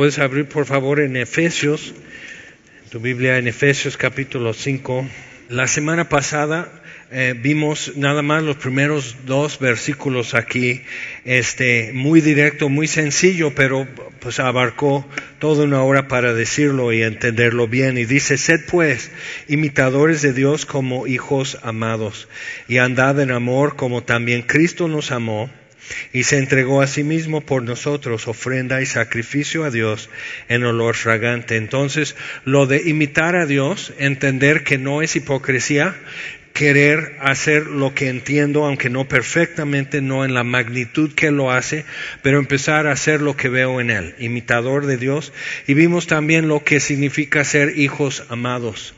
Puedes abrir por favor en Efesios, tu Biblia en Efesios capítulo 5. La semana pasada eh, vimos nada más los primeros dos versículos aquí, este, muy directo, muy sencillo, pero pues abarcó toda una hora para decirlo y entenderlo bien. Y dice, sed pues imitadores de Dios como hijos amados, y andad en amor como también Cristo nos amó y se entregó a sí mismo por nosotros, ofrenda y sacrificio a Dios en olor fragante. Entonces, lo de imitar a Dios, entender que no es hipocresía, querer hacer lo que entiendo, aunque no perfectamente, no en la magnitud que lo hace, pero empezar a hacer lo que veo en él, imitador de Dios. Y vimos también lo que significa ser hijos amados,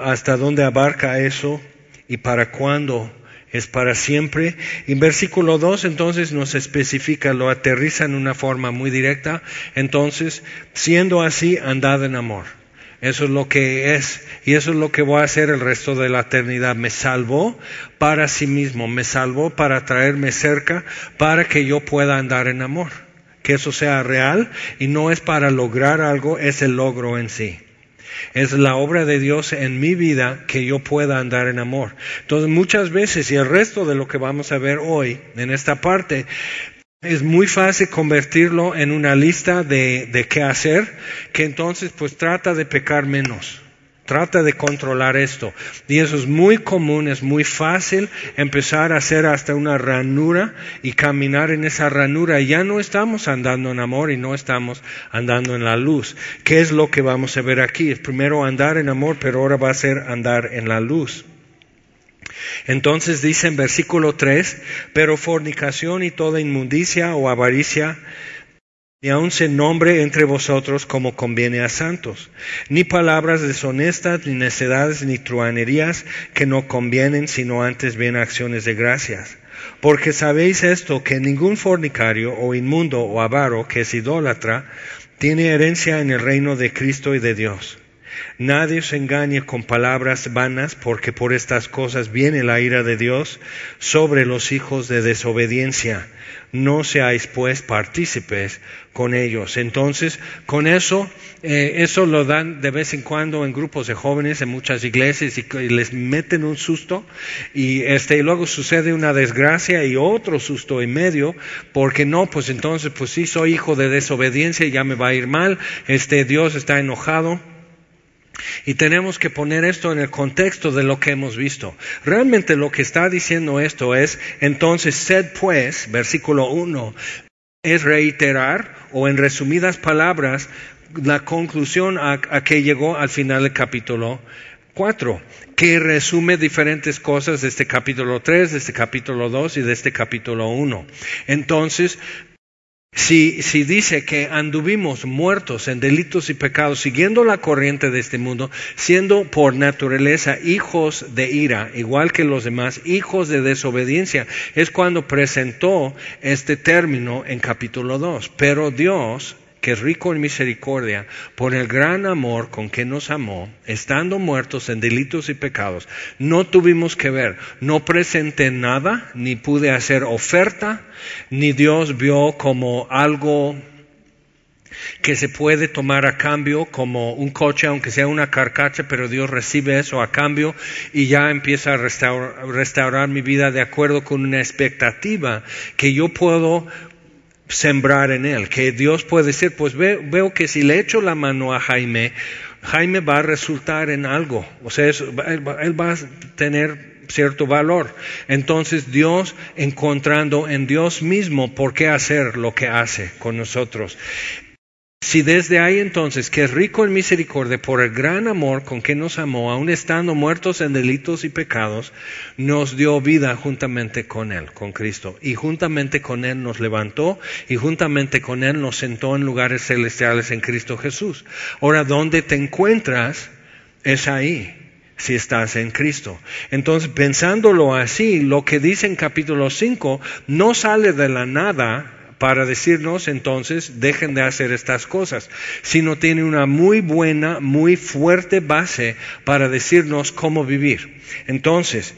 hasta dónde abarca eso y para cuándo es para siempre. En versículo 2 entonces nos especifica, lo aterriza en una forma muy directa. Entonces, siendo así, andad en amor. Eso es lo que es. Y eso es lo que voy a hacer el resto de la eternidad. Me salvó para sí mismo. Me salvó para traerme cerca, para que yo pueda andar en amor. Que eso sea real y no es para lograr algo, es el logro en sí. Es la obra de Dios en mi vida que yo pueda andar en amor. Entonces muchas veces, y el resto de lo que vamos a ver hoy en esta parte, es muy fácil convertirlo en una lista de, de qué hacer, que entonces pues trata de pecar menos. Trata de controlar esto. Y eso es muy común, es muy fácil empezar a hacer hasta una ranura y caminar en esa ranura. Ya no estamos andando en amor y no estamos andando en la luz. ¿Qué es lo que vamos a ver aquí? Primero andar en amor, pero ahora va a ser andar en la luz. Entonces dice en versículo 3, pero fornicación y toda inmundicia o avaricia ni aun se nombre entre vosotros como conviene a santos, ni palabras deshonestas, ni necedades, ni truanerías que no convienen, sino antes bien acciones de gracias. Porque sabéis esto, que ningún fornicario o inmundo o avaro que es idólatra tiene herencia en el reino de Cristo y de Dios. Nadie os engañe con palabras vanas, porque por estas cosas viene la ira de Dios sobre los hijos de desobediencia. No seáis pues partícipes con ellos. Entonces, con eso, eh, eso lo dan de vez en cuando en grupos de jóvenes en muchas iglesias y, les meten un susto y este y luego sucede una desgracia y otro susto en medio porque no, pues entonces, pues sí soy hijo de desobediencia y ya me va a ir mal. Este Dios está enojado. Y tenemos que poner esto en el contexto de lo que hemos visto. Realmente lo que está diciendo esto es, entonces, sed pues, versículo 1, es reiterar o en resumidas palabras la conclusión a, que llegó al final del capítulo 4, que resume diferentes cosas de este capítulo 3, de este capítulo 2 y de este capítulo 1. Entonces, si, si, dice que anduvimos muertos en delitos y pecados, siguiendo la corriente de este mundo, siendo por naturaleza hijos de ira, igual que los demás, hijos de desobediencia, es cuando presentó este término en capítulo 2. Pero Dios que rico en misericordia, por el gran amor con que nos amó, estando muertos en delitos y pecados, no tuvimos que ver, no presenté nada, ni pude hacer oferta, ni Dios vio como algo que se puede tomar a cambio como un coche, aunque sea una carcacha, pero Dios recibe eso a cambio y ya empieza a restaurar, restaurar mi vida de acuerdo con una expectativa que yo puedo sembrar en él, que Dios puede decir, pues veo, que si le echo la mano a Jaime, Jaime va a resultar en algo, o sea, él va a tener cierto valor. Entonces Dios encontrando en Dios mismo por qué hacer lo que hace con nosotros. Si desde ahí entonces, que es rico en misericordia por el gran amor con que nos amó, aun estando muertos en delitos y pecados, nos dio vida juntamente con Él, con Cristo. Y juntamente con Él nos levantó y juntamente con Él nos sentó en lugares celestiales en Cristo Jesús. Ahora, ¿dónde te encuentras? Es ahí si estás en Cristo. Entonces, pensándolo así, lo que dice en capítulo 5 no sale de la nada para decirnos entonces dejen de hacer estas cosas, sino tiene una muy buena, muy fuerte base para decirnos cómo vivir. Entonces,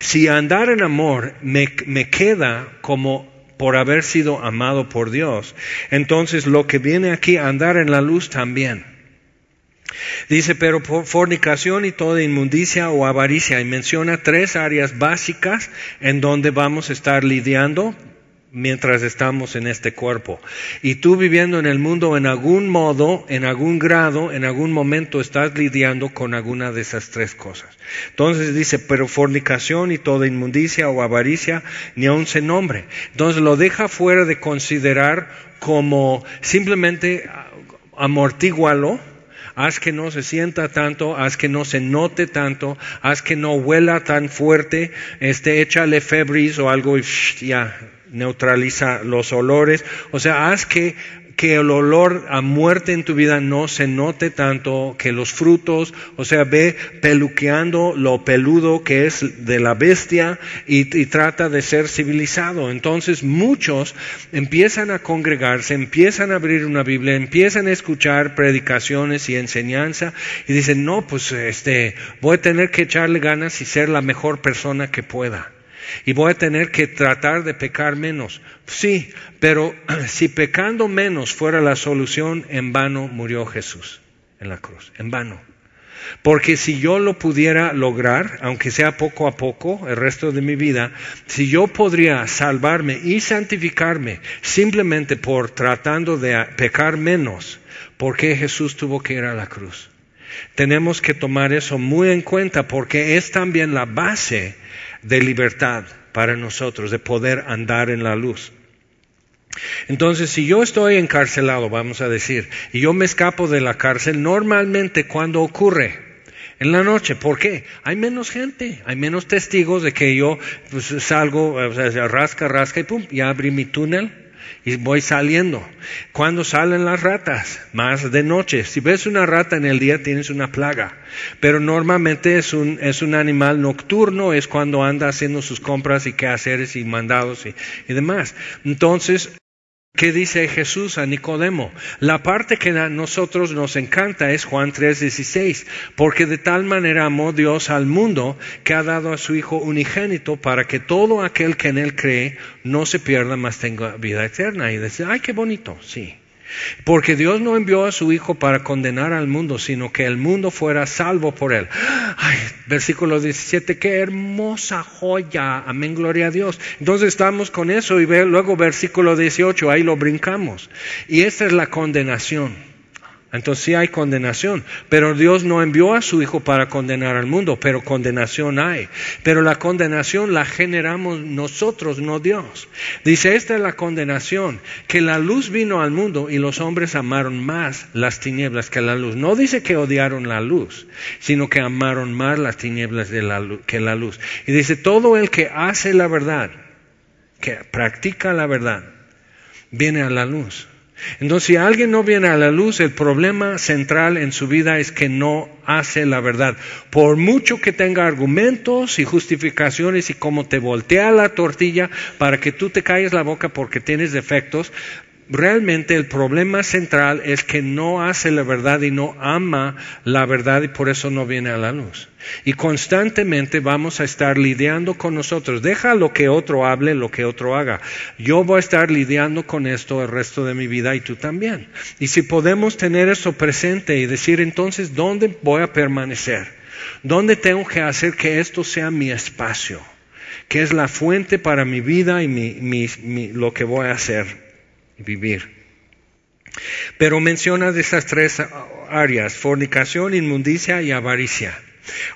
si andar en amor me, me queda como por haber sido amado por Dios. Entonces lo que viene aquí andar en la luz también. Dice, pero por fornicación y toda inmundicia o avaricia, y menciona tres áreas básicas en donde vamos a estar lidiando mientras estamos en este cuerpo. Y tú viviendo en el mundo en algún modo, en algún grado, en algún momento estás lidiando con alguna de esas tres cosas. Entonces dice, pero fornicación y toda inmundicia o avaricia ni aun se nombre. Entonces lo deja fuera de considerar como simplemente amortígualo, haz que no se sienta tanto, haz que no se note tanto, haz que no huela tan fuerte, este, échale febris o algo y ya, neutraliza los olores. O sea, haz que, que el olor a muerte en tu vida no se note tanto, que los frutos, o sea, ve peluqueando lo peludo que es de la bestia y, y, trata de ser civilizado. Entonces muchos empiezan a congregarse, empiezan a abrir una Biblia, empiezan a escuchar predicaciones y enseñanza y dicen, no, pues este, voy a tener que echarle ganas y ser la mejor persona que pueda. Y voy a tener que tratar de pecar menos. Sí, pero si pecando menos fuera la solución, en vano murió Jesús en la cruz, en vano. Porque si yo lo pudiera lograr, aunque sea poco a poco, el resto de mi vida, si yo podría salvarme y santificarme simplemente por tratando de pecar menos, ¿por qué Jesús tuvo que ir a la cruz? Tenemos que tomar eso muy en cuenta porque es también la base de libertad para nosotros, de poder andar en la luz. Entonces, si yo estoy encarcelado, vamos a decir, y yo me escapo de la cárcel, normalmente cuando ocurre, en la noche. ¿Por qué? Hay menos gente, hay menos testigos de que yo pues, salgo, rasca, rasca y pum, ya abrí mi túnel y voy saliendo. ¿Cuándo salen las ratas? Más de noche. Si ves una rata en el día tienes una plaga, pero normalmente es un, es un animal nocturno, es cuando anda haciendo sus compras y quehaceres y mandados y, y demás. Entonces, ¿Qué dice Jesús a Nicodemo? La parte que a nosotros nos encanta es Juan 3:16, porque de tal manera amó Dios al mundo que ha dado a su Hijo unigénito para que todo aquel que en Él cree no se pierda, mas tenga vida eterna. Y dice, ay, qué bonito, sí. Porque Dios no envió a su Hijo para condenar al mundo, sino que el mundo fuera salvo por él. Ay, versículo 17, qué hermosa joya. Amén, gloria a Dios. Entonces estamos con eso y luego versículo 18, ahí lo brincamos. Y esta es la condenación. Entonces sí hay condenación, pero Dios no envió a su Hijo para condenar al mundo, pero condenación hay. Pero la condenación la generamos nosotros, no Dios. Dice, esta es la condenación, que la luz vino al mundo y los hombres amaron más las tinieblas que la luz. No dice que odiaron la luz, sino que amaron más las tinieblas que la luz. Y dice, todo el que hace la verdad, que practica la verdad, viene a la luz. Entonces, si alguien no viene a la luz, el problema central en su vida es que no hace la verdad. Por mucho que tenga argumentos y justificaciones y como te voltea la tortilla para que tú te calles la boca porque tienes defectos, realmente el problema central es que no hace la verdad y no ama la verdad y por eso no viene a la luz. Y constantemente vamos a estar lidiando con nosotros. Deja lo que otro hable, lo que otro haga. Yo voy a estar lidiando con esto el resto de mi vida y tú también. Y si podemos tener eso presente y decir entonces, ¿dónde voy a permanecer? ¿Dónde tengo que hacer que esto sea mi espacio? Que es la fuente para mi vida y mi, lo que voy a hacer vivir. Pero menciona de esas tres áreas, fornicación, inmundicia y avaricia.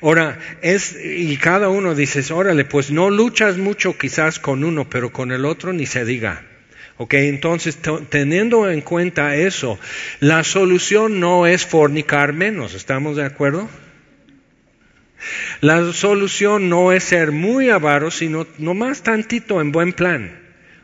Ahora, es, y cada uno dices, órale, pues no luchas mucho quizás con uno, pero con el otro ni se diga. Ok, entonces teniendo en cuenta eso, la solución no es fornicar menos, ¿estamos de acuerdo? La solución no es ser muy avaro, sino nomás tantito en buen plan.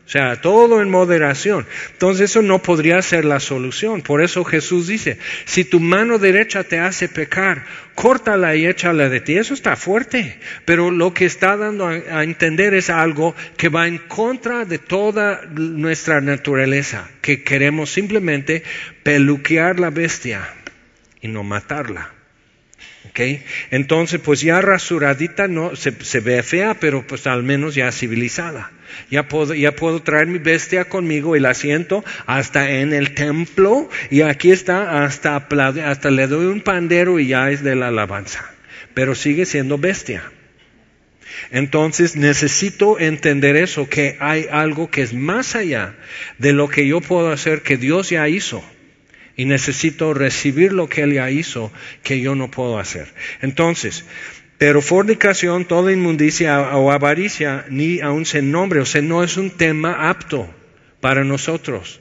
O sea, todo en moderación. Entonces eso no podría ser la solución. Por eso Jesús dice, si tu mano derecha te hace pecar, córtala y échala de ti. Eso está fuerte. Pero lo que está dando a, entender es algo que va en contra de toda nuestra naturaleza, que queremos simplemente peluquear la bestia y no matarla. Entonces, pues ya rasuradita no se, se, ve fea, pero pues al menos ya civilizada. Ya puedo, ya puedo traer mi bestia conmigo y la siento hasta en el templo y aquí está hasta, hasta le doy un pandero y ya es de la alabanza. Pero sigue siendo bestia. Entonces necesito entender eso, que hay algo que es más allá de lo que yo puedo hacer, que Dios ya hizo y necesito recibir lo que Él ya hizo que yo no puedo hacer. Entonces, pero fornicación, toda inmundicia o avaricia, ni aun se nombre, o sea, no es un tema apto para nosotros.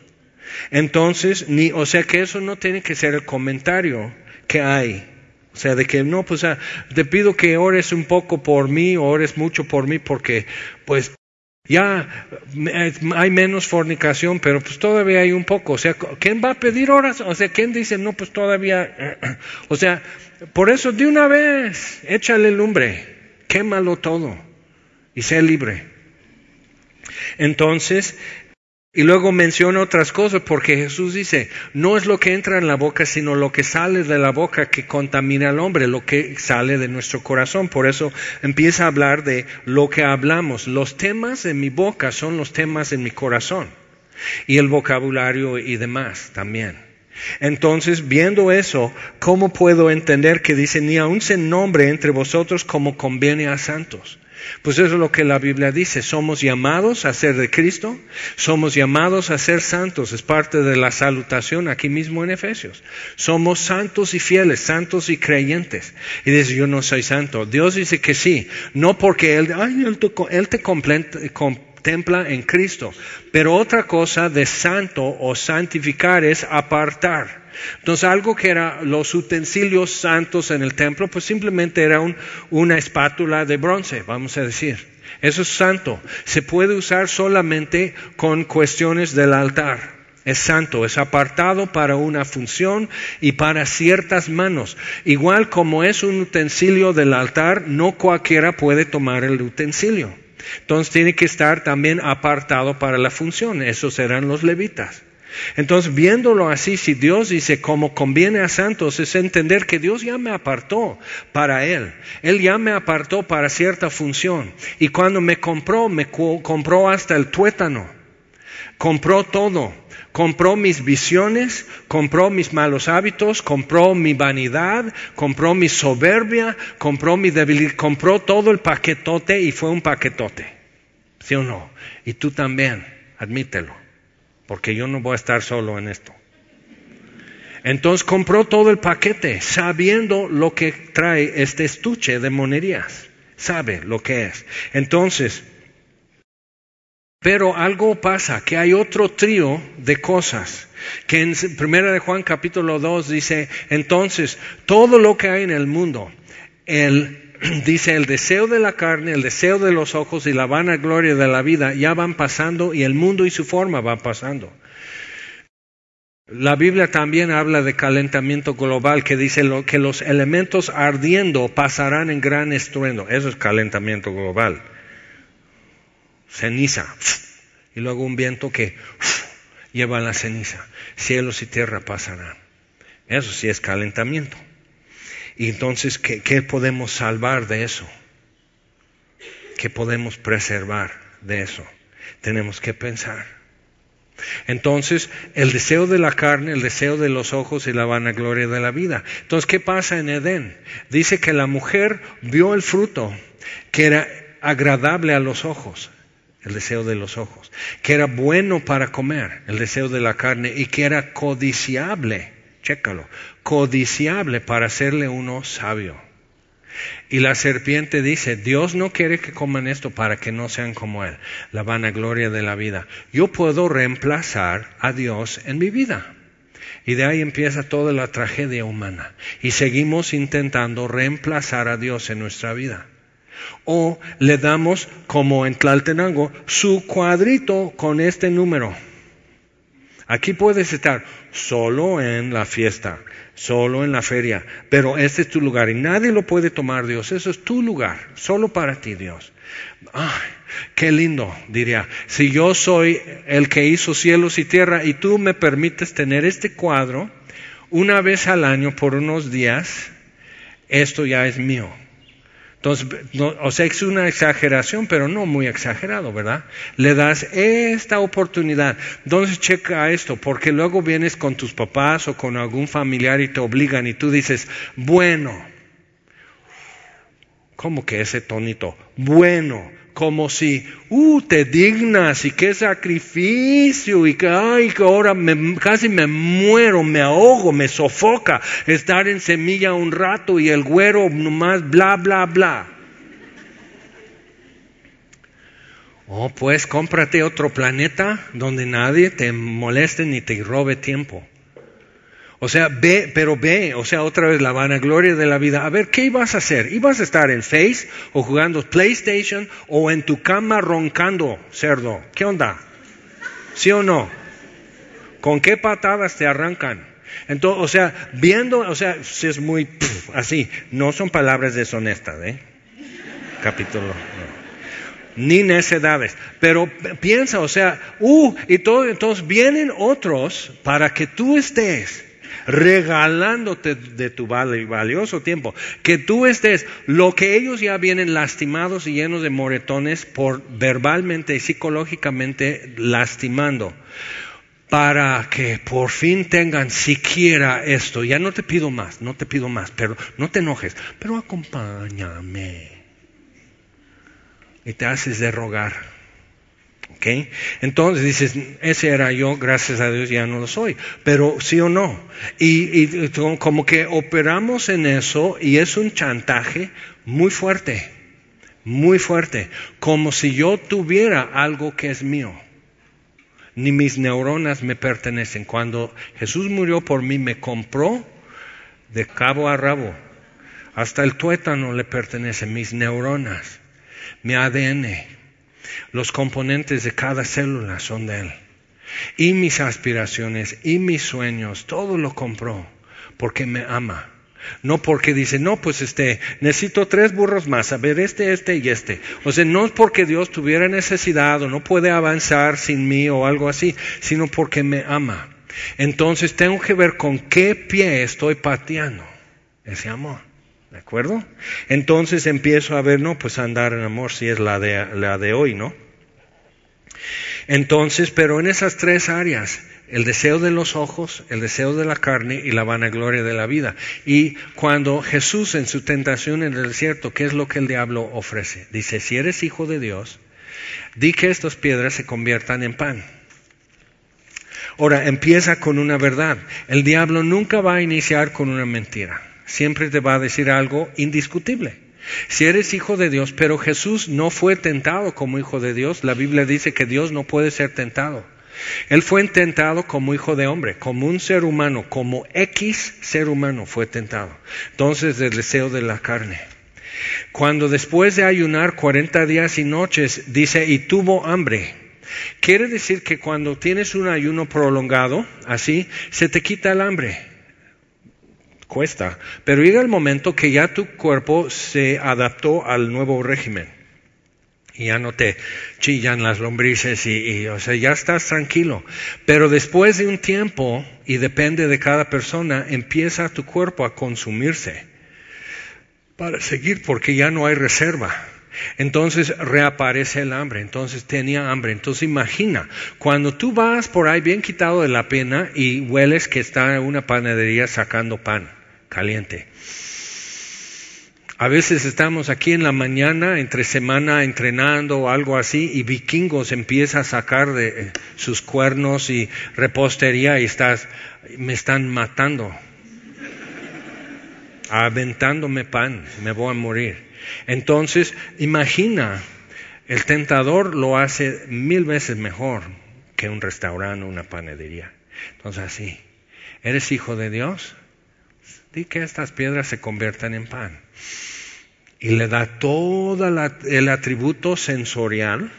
Entonces, ni, o sea que eso no tiene que ser el comentario que hay. O sea, de que no, pues te pido que ores un poco por mí, o ores mucho por mí, porque pues ya hay menos fornicación, pero pues todavía hay un poco. O sea, ¿quién va a pedir horas? O sea, ¿quién dice, no, pues todavía... O sea, por eso de una vez, échale lumbre, quémalo todo y sé libre. Entonces, y luego menciona otras cosas porque Jesús dice, no es lo que entra en la boca, sino lo que sale de la boca que contamina al hombre, lo que sale de nuestro corazón. Por eso empieza a hablar de lo que hablamos. Los temas en mi boca son los temas en mi corazón. Y el vocabulario y demás también. Entonces, viendo eso, ¿cómo puedo entender que dice, ni aun se nombre entre vosotros como conviene a santos? Pues eso es lo que la Biblia dice. Somos llamados a ser de Cristo, somos llamados a ser santos. Es parte de la salutación aquí mismo en Efesios. Somos santos y fieles, santos y creyentes. Y dice, yo no soy santo. Dios dice que sí, no porque Él, te, él te contempla en Cristo. Pero otra cosa de santo o santificar es apartar. Entonces algo que era los utensilios santos en el templo, pues simplemente era una espátula de bronce, vamos a decir. Eso es santo. Se puede usar solamente con cuestiones del altar. Es santo, es apartado para una función y para ciertas manos. Igual como es un utensilio del altar, no cualquiera puede tomar el utensilio. Entonces tiene que estar también apartado para la función. Esos serán los levitas. Entonces, viéndolo así, si Dios dice como conviene a santos, es entender que Dios ya me apartó para Él. Él ya me apartó para cierta función. Y cuando me compró, me compró hasta el tuétano. Compró todo. Compró mis visiones, compró mis malos hábitos, compró mi vanidad, compró mi soberbia, compró mi debilidad, compró todo el paquetote y fue un paquetote. ¿Sí o no? Y tú también, admítelo porque yo no voy a estar solo en esto. Entonces compró todo el paquete, sabiendo lo que trae este estuche de monerías. Sabe lo que es. Entonces, pero algo pasa, que hay otro trío de cosas, que en Primera de Juan capítulo 2 dice, entonces, todo lo que hay en el mundo, el dice el deseo de la carne, el deseo de los ojos y la vana gloria de la vida ya van pasando y el mundo y su forma van pasando. La Biblia también habla de calentamiento global que dice que los elementos ardiendo pasarán en gran estruendo. Eso es calentamiento global. Ceniza. Y luego un viento que lleva la ceniza. Cielos y tierra pasarán. Eso sí es calentamiento. Y entonces, ¿qué, podemos salvar de eso? ¿Qué podemos preservar de eso? Tenemos que pensar. Entonces, el deseo de la carne, el deseo de los ojos y la vanagloria de la vida. Entonces, ¿qué pasa en Edén? Dice que la mujer vio el fruto que era agradable a los ojos, el deseo de los ojos, que era bueno para comer, el deseo de la carne, y que era codiciable chécalo, codiciable para hacerle uno sabio. Y la serpiente dice, Dios no quiere que coman esto para que no sean como Él, la vanagloria de la vida. Yo puedo reemplazar a Dios en mi vida. Y de ahí empieza toda la tragedia humana. Y seguimos intentando reemplazar a Dios en nuestra vida. O le damos, como en Tlaltenango, su cuadrito con este número. Aquí puedes estar solo en la fiesta, solo en la feria, pero este es tu lugar y nadie lo puede tomar, Dios. Eso es tu lugar, solo para ti, Dios. Ay, qué lindo, diría. Si yo soy el que hizo cielos y tierra y tú me permites tener este cuadro una vez al año por unos días, esto ya es mío. Entonces, o sea, es una exageración, pero no muy exagerado, ¿verdad? Le das esta oportunidad. Entonces, checa esto, porque luego vienes con tus papás o con algún familiar y te obligan y tú dices, bueno, ¿cómo que ese tonito? Bueno, como si, uh, te dignas y qué sacrificio y que, ay, que ahora casi me muero, me ahogo, me sofoca estar en semilla un rato y el güero nomás bla, bla, bla. Oh, pues cómprate otro planeta donde nadie te moleste ni te robe tiempo. O sea, ve, pero ve, o sea, otra vez la vanagloria de la vida. A ver, ¿qué ibas a hacer? ¿Ibas a estar en Face o jugando PlayStation o en tu cama roncando, cerdo? ¿Qué onda? ¿Sí o no? ¿Con qué patadas te arrancan? Entonces, o sea, viendo, o sea, es muy así, no son palabras deshonestas, ¿eh? Capítulo. Ni necedades. Pero piensa, o sea, uh, y todo, entonces vienen otros para que tú estés regalándote de tu valioso tiempo, que tú estés, lo que ellos ya vienen lastimados y llenos de moretones por verbalmente y psicológicamente lastimando para que por fin tengan siquiera esto. Ya no te pido más, no te pido más, pero no te enojes, pero acompáñame. Y te haces de rogar. Entonces dices, ese era yo, gracias a Dios ya no lo soy, pero sí o no. Y, como que operamos en eso y es un chantaje muy fuerte, muy fuerte, como si yo tuviera algo que es mío. Ni mis neuronas me pertenecen. Cuando Jesús murió por mí, me compró de cabo a rabo. Hasta el tuétano le pertenece, mis neuronas, mi ADN, los componentes de cada célula son de Él. Y mis aspiraciones y mis sueños, todo lo compró porque me ama. No porque dice, no, pues este, necesito tres burros más, a ver, este, este y este. O sea, no es porque Dios tuviera necesidad o no puede avanzar sin mí o algo así, sino porque me ama. Entonces tengo que ver con qué pie estoy pateando ese amor. ¿De acuerdo? Entonces empiezo a ver, no, pues andar en amor si es la de, la de hoy, ¿no? Entonces, pero en esas tres áreas, el deseo de los ojos, el deseo de la carne y la vanagloria de la vida. Y cuando Jesús en su tentación en el desierto, ¿qué es lo que el diablo ofrece? Dice, si eres hijo de Dios, di que estas piedras se conviertan en pan. Ahora, empieza con una verdad. El diablo nunca va a iniciar con una mentira siempre te va a decir algo indiscutible. Si eres hijo de Dios, pero Jesús no fue tentado como hijo de Dios, la Biblia dice que Dios no puede ser tentado. Él fue tentado como hijo de hombre, como un ser humano, como X ser humano fue tentado. Entonces, el deseo de la carne. Cuando después de ayunar 40 días y noches, dice, y tuvo hambre. Quiere decir que cuando tienes un ayuno prolongado, así, se te quita el hambre cuesta. Pero llega el momento que ya tu cuerpo se adaptó al nuevo régimen. Y ya no te chillan las lombrices y, o sea, ya estás tranquilo. Pero después de un tiempo, y depende de cada persona, empieza tu cuerpo a consumirse para seguir porque ya no hay reserva. Entonces reaparece el hambre, entonces tenía hambre. Entonces imagina, cuando tú vas por ahí bien quitado de la pena y hueles que está en una panadería sacando pan caliente. A veces estamos aquí en la mañana, entre semana, entrenando o algo así, y vikingos empieza a sacar de eh, sus cuernos y repostería y estás, me están matando, aventándome pan, me voy a morir. Entonces, imagina, el tentador lo hace mil veces mejor que un restaurante o una panadería. Entonces, así, ¿eres hijo de Dios? Di que estas piedras se conviertan en pan. Y le da todo el atributo sensorial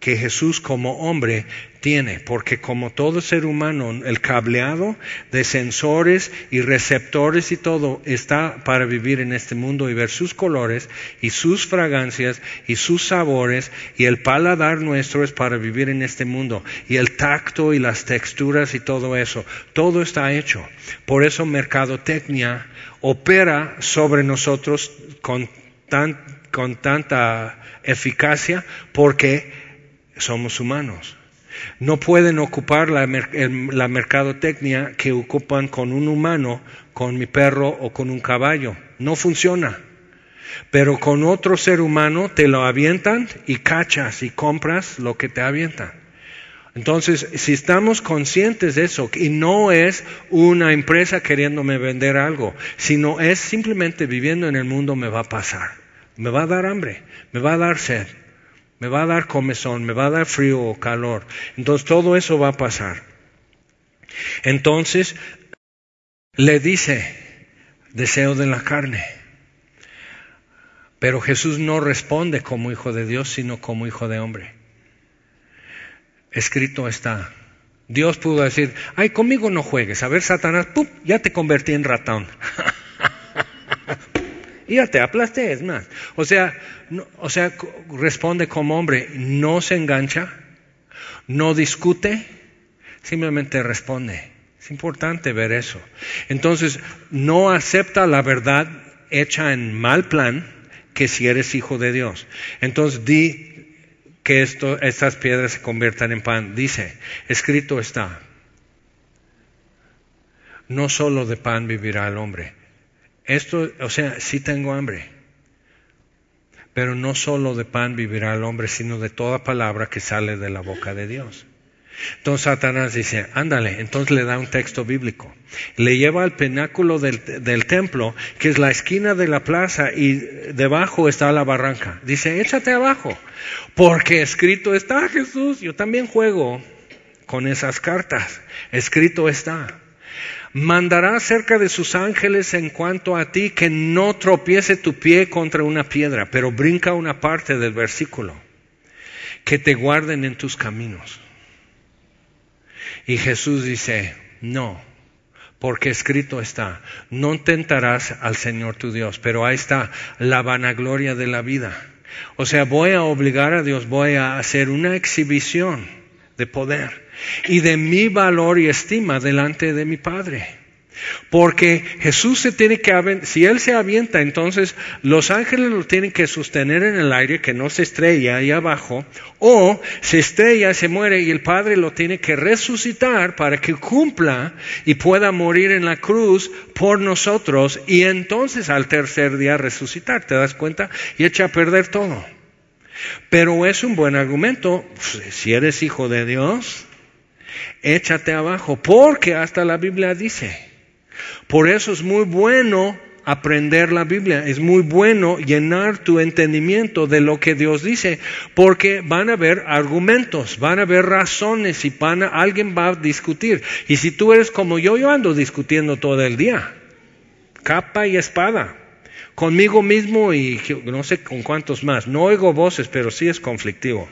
que Jesús como hombre tiene, porque como todo ser humano, el cableado de sensores y receptores y todo está para vivir en este mundo y ver sus colores y sus fragancias y sus sabores y el paladar nuestro es para vivir en este mundo y el tacto y las texturas y todo eso, todo está hecho. Por eso mercadotecnia opera sobre nosotros con, con tanta eficacia porque somos humanos. No pueden ocupar la, la, mercadotecnia que ocupan con un humano, con mi perro o con un caballo. No funciona. Pero con otro ser humano te lo avientan y cachas y compras lo que te avientan. Entonces, si estamos conscientes de eso, y no es una empresa queriéndome vender algo, sino es simplemente viviendo en el mundo me va a pasar. Me va a dar hambre, me va a dar sed, me va a dar comezón, me va a dar frío o calor. Entonces todo eso va a pasar. Entonces le dice, deseo de la carne. Pero Jesús no responde como hijo de Dios, sino como hijo de hombre. Escrito está. Dios pudo decir, ay, conmigo no juegues. A ver, Satanás, ¡pum! ya te convertí en ratón. ya te aplasté, es más. O sea, o sea, responde como hombre, no se engancha, no discute, simplemente responde. Es importante ver eso. Entonces, no acepta la verdad hecha en mal plan que si eres hijo de Dios. Entonces, di que esto, estas piedras se conviertan en pan. Dice, escrito está, no solo de pan vivirá el hombre, esto, o sea, sí tengo hambre. Pero no solo de pan vivirá el hombre, sino de toda palabra que sale de la boca de Dios. Entonces Satanás dice, ándale, entonces le da un texto bíblico. Le lleva al pináculo del, del, templo, que es la esquina de la plaza, y debajo está la barranca. Dice, échate abajo, porque escrito está Jesús. Yo también juego con esas cartas. Escrito está mandará cerca de sus ángeles en cuanto a ti que no tropiece tu pie contra una piedra, pero brinca una parte del versículo, que te guarden en tus caminos. Y Jesús dice, no, porque escrito está, no tentarás al Señor tu Dios, pero ahí está la vanagloria de la vida. O sea, voy a obligar a Dios, voy a hacer una exhibición de poder y de mi valor y estima delante de mi Padre. Porque Jesús se tiene que, si Él se avienta, entonces los ángeles lo tienen que sostener en el aire, que no se estrella ahí abajo, o se estrella, se muere y el Padre lo tiene que resucitar para que cumpla y pueda morir en la cruz por nosotros y entonces al tercer día resucitar, ¿te das cuenta? Y echa a perder todo. Pero es un buen argumento, si eres hijo de Dios, échate abajo, porque hasta la Biblia dice, por eso es muy bueno aprender la Biblia, es muy bueno llenar tu entendimiento de lo que Dios dice, porque van a haber argumentos, van a haber razones y alguien va a discutir. Y si tú eres como yo, yo ando discutiendo todo el día, capa y espada conmigo mismo y no sé con cuántos más. No oigo voces, pero sí es conflictivo.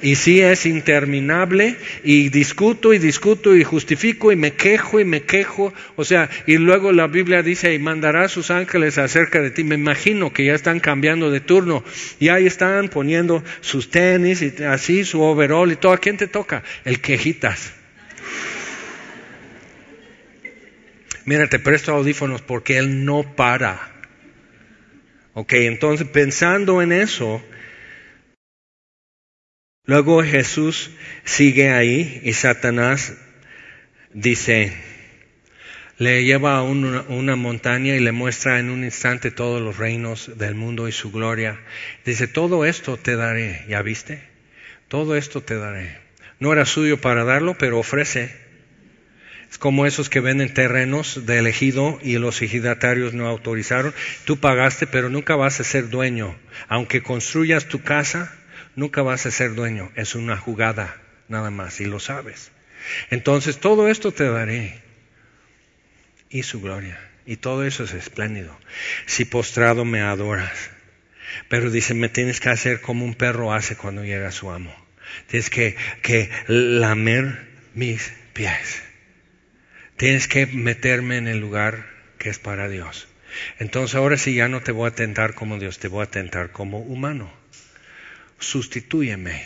Y sí es interminable y discuto y discuto y justifico y me quejo y me quejo. O sea, y luego la Biblia dice, y mandará sus ángeles acerca de ti. Me imagino que ya están cambiando de turno y ahí están poniendo sus tenis y así su overall y todo. ¿A quién te toca? El quejitas. Mira, te presto audífonos porque él no para. Ok, entonces pensando en eso, luego Jesús sigue ahí y Satanás dice, le lleva a una, montaña y le muestra en un instante todos los reinos del mundo y su gloria. Dice, todo esto te daré, ¿ya viste? Todo esto te daré. No era suyo para darlo, pero ofrece. Es como esos que venden terrenos de elegido y los ejidatarios no autorizaron. Tú pagaste, pero nunca vas a ser dueño. Aunque construyas tu casa, nunca vas a ser dueño. Es una jugada, nada más, y lo sabes. Entonces, todo esto te daré. Y su gloria. Y todo eso es espléndido. Si postrado me adoras. Pero dice, me tienes que hacer como un perro hace cuando llega su amo. Tienes que, que lamer mis pies. Tienes que meterme en el lugar que es para Dios. Entonces ahora sí ya no te voy a tentar como Dios, te voy a tentar como humano. Sustitúyeme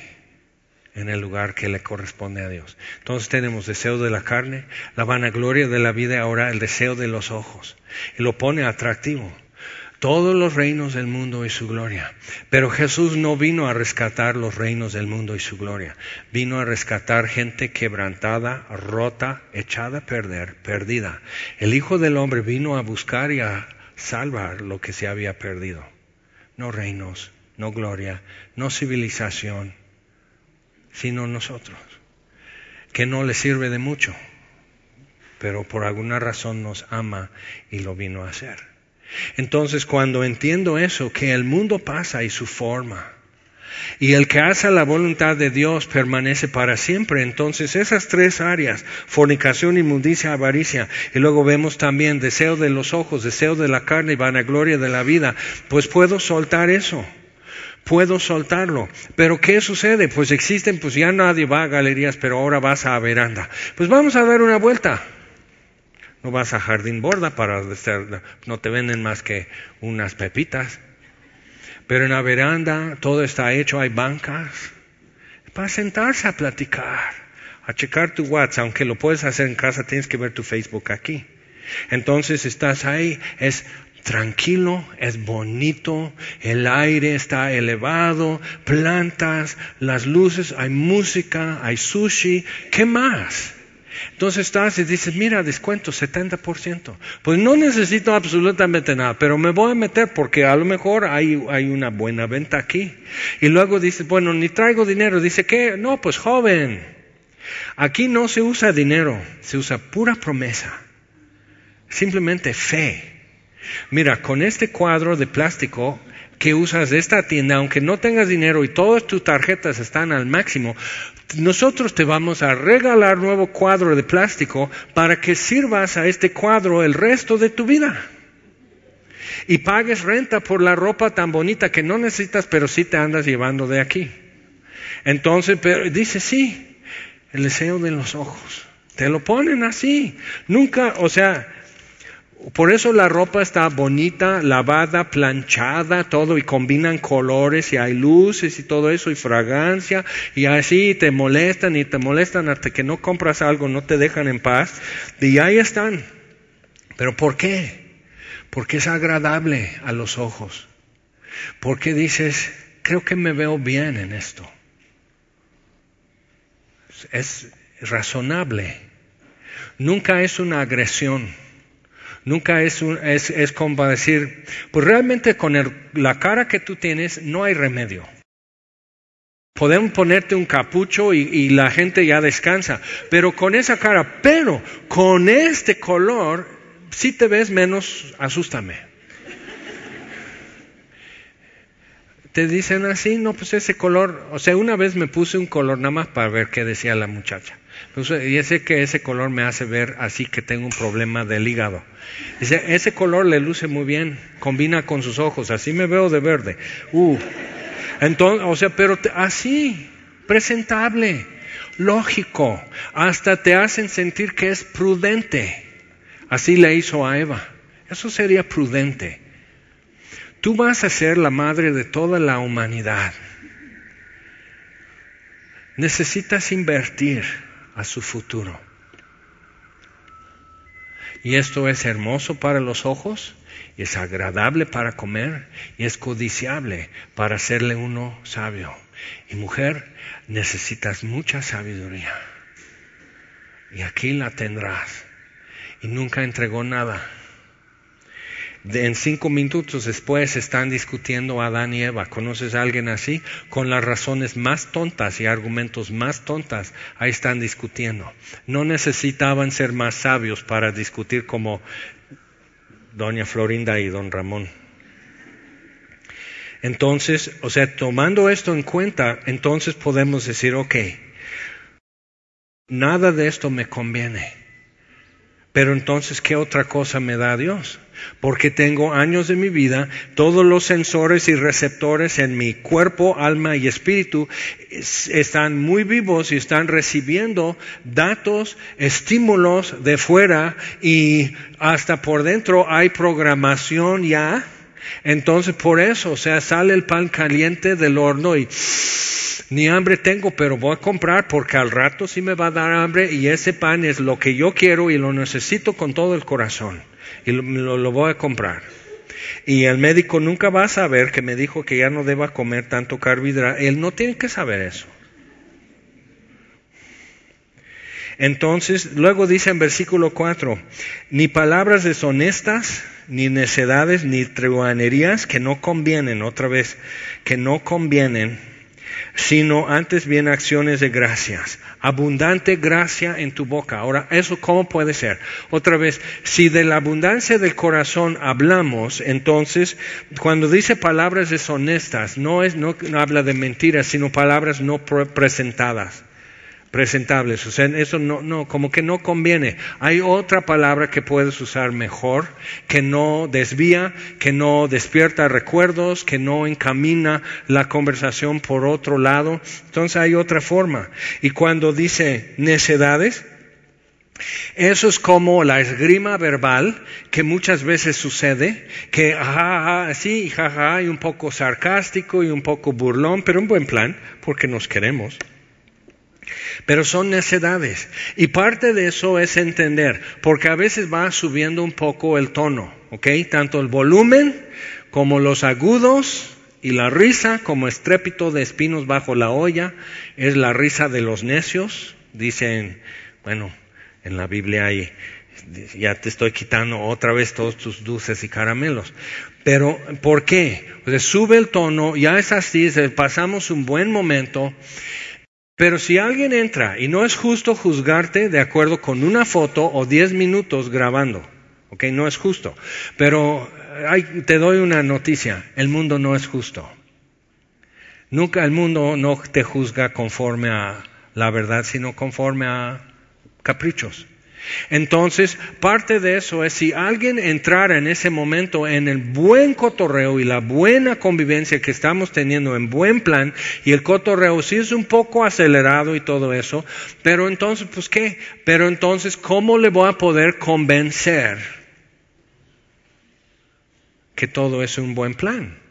en el lugar que le corresponde a Dios. Entonces tenemos deseo de la carne, la vanagloria de la vida, ahora el deseo de los ojos. Y lo pone atractivo todos los reinos del mundo y su gloria. Pero Jesús no vino a rescatar los reinos del mundo y su gloria. Vino a rescatar gente quebrantada, rota, echada a perder, perdida. El Hijo del Hombre vino a buscar y a salvar lo que se había perdido. No reinos, no gloria, no civilización, sino nosotros. Que no le sirve de mucho, pero por alguna razón nos ama y lo vino a hacer. Entonces cuando entiendo eso, que el mundo pasa y su forma, y el que hace la voluntad de Dios permanece para siempre. Entonces esas tres áreas, fornicación, inmundicia, avaricia, y luego vemos también deseo de los ojos, deseo de la carne y vanagloria de la vida, pues puedo soltar eso. Puedo soltarlo. Pero ¿qué sucede? Pues existen, pues ya nadie va a galerías, pero ahora vas a veranda. Pues vamos a dar una vuelta. No vas a Jardín Borda para no te venden más que unas pepitas. Pero en la veranda todo está hecho, hay bancas para sentarse a platicar, a checar tu WhatsApp, aunque lo puedes hacer en casa, tienes que ver tu Facebook aquí. Entonces estás ahí, es tranquilo, es bonito, el aire está elevado, plantas, las luces, hay música, hay sushi, ¿qué más? Entonces estás y dices, mira, descuento 70%. Pues no necesito absolutamente nada, pero me voy a meter porque a lo mejor hay, una buena venta aquí. Y luego dices, bueno, ni traigo dinero. Dice, ¿qué? No, pues joven. Aquí no se usa dinero, se usa pura promesa. Simplemente fe. Mira, con este cuadro de plástico que usas de esta tienda, aunque no tengas dinero y todas tus tarjetas están al máximo, nosotros te vamos a regalar nuevo cuadro de plástico para que sirvas a este cuadro el resto de tu vida. Y pagues renta por la ropa tan bonita que no necesitas, pero sí te andas llevando de aquí. Entonces, pero dice sí, el deseo de los ojos. Te lo ponen así. Nunca, o sea, por eso la ropa está bonita, lavada, planchada, todo, y combinan colores, y hay luces y todo eso, y fragancia, y así te molestan y te molestan hasta que no compras algo, no te dejan en paz, y ahí están. ¿Pero por qué? Porque es agradable a los ojos. Porque dices, creo que me veo bien en esto. Es razonable. Nunca es una agresión Nunca es, es, como decir, pues realmente con la cara que tú tienes no hay remedio. Podemos ponerte un capucho y, y, la gente ya descansa, pero con esa cara, pero con este color, si te ves menos, asústame. Te dicen así, no, pues ese color, o sea, una vez me puse un color nada más para ver qué decía la muchacha. Y sé que ese color me hace ver así que tengo un problema del hígado. Dice, ese color le luce muy bien, combina con sus ojos, así me veo de verde. Uh. Entonces, o sea, pero así, presentable, lógico, hasta te hacen sentir que es prudente. Así le hizo a Eva. Eso sería prudente. Tú vas a ser la madre de toda la humanidad. Necesitas invertir a su futuro. Y esto es hermoso para los ojos, y es agradable para comer, y es codiciable para hacerle uno sabio. Y mujer, necesitas mucha sabiduría. Y aquí la tendrás. Y nunca entregó nada en cinco minutos después están discutiendo Adán y Eva. ¿Conoces a alguien así? Con las razones más tontas y argumentos más tontas, ahí están discutiendo. No necesitaban ser más sabios para discutir como doña Florinda y don Ramón. Entonces, o sea, tomando esto en cuenta, entonces podemos decir, ok, nada de esto me conviene Pero entonces, ¿qué otra cosa me da Dios? Porque tengo años de mi vida, todos los sensores y receptores en mi cuerpo, alma y espíritu están muy vivos y están recibiendo datos, estímulos de fuera y hasta por dentro hay programación ya. Entonces, por eso, o sea, sale el pan caliente del horno y ni hambre tengo, pero voy a comprar porque al rato sí me va a dar hambre y ese pan es lo que yo quiero y lo necesito con todo el corazón y lo, voy a comprar. Y el médico nunca va a saber que me dijo que ya no deba comer tanto carbohidrato. Él no tiene que saber eso. Entonces, luego dice en versículo 4, ni palabras deshonestas, ni necedades, ni truanerías que no convienen, otra vez, que no convienen sino antes bien acciones de gracias. Abundante gracia en tu boca. Ahora, ¿eso cómo puede ser? Otra vez, si de la abundancia del corazón hablamos, entonces, cuando dice palabras deshonestas, no, es, no habla de mentiras, sino palabras no presentadas presentables. O sea, eso no, no, como que no conviene. Hay otra palabra que puedes usar mejor, que no desvía, que no despierta recuerdos, que no encamina la conversación por otro lado. Entonces hay otra forma. Y cuando dice necedades, eso es como la esgrima verbal que muchas veces sucede, que jaja, sí, jaja, y un poco sarcástico y un poco burlón, pero un buen plan, porque nos queremos. Pero son necedades. Y parte de eso es entender, porque a veces va subiendo un poco el tono, ¿ok? Tanto el volumen como los agudos y la risa como estrépito de espinos bajo la olla es la risa de los necios. Dicen, bueno, en la Biblia hay, ya te estoy quitando otra vez todos tus dulces y caramelos. Pero, ¿por qué? Pues sube el tono, ya es así, pasamos un buen momento pero si alguien entra y no es justo juzgarte de acuerdo con una foto o diez minutos grabando, ¿ok? No es justo. Pero te doy una noticia, el mundo no es justo. Nunca el mundo no te juzga conforme a la verdad, sino conforme a caprichos. Entonces, parte de eso es si alguien entrara en ese momento en el buen cotorreo y la buena convivencia que estamos teniendo en buen plan, y el cotorreo sí es un poco acelerado y todo eso, pero entonces, pues qué, pero entonces, ¿cómo le voy a poder convencer que todo es un buen plan?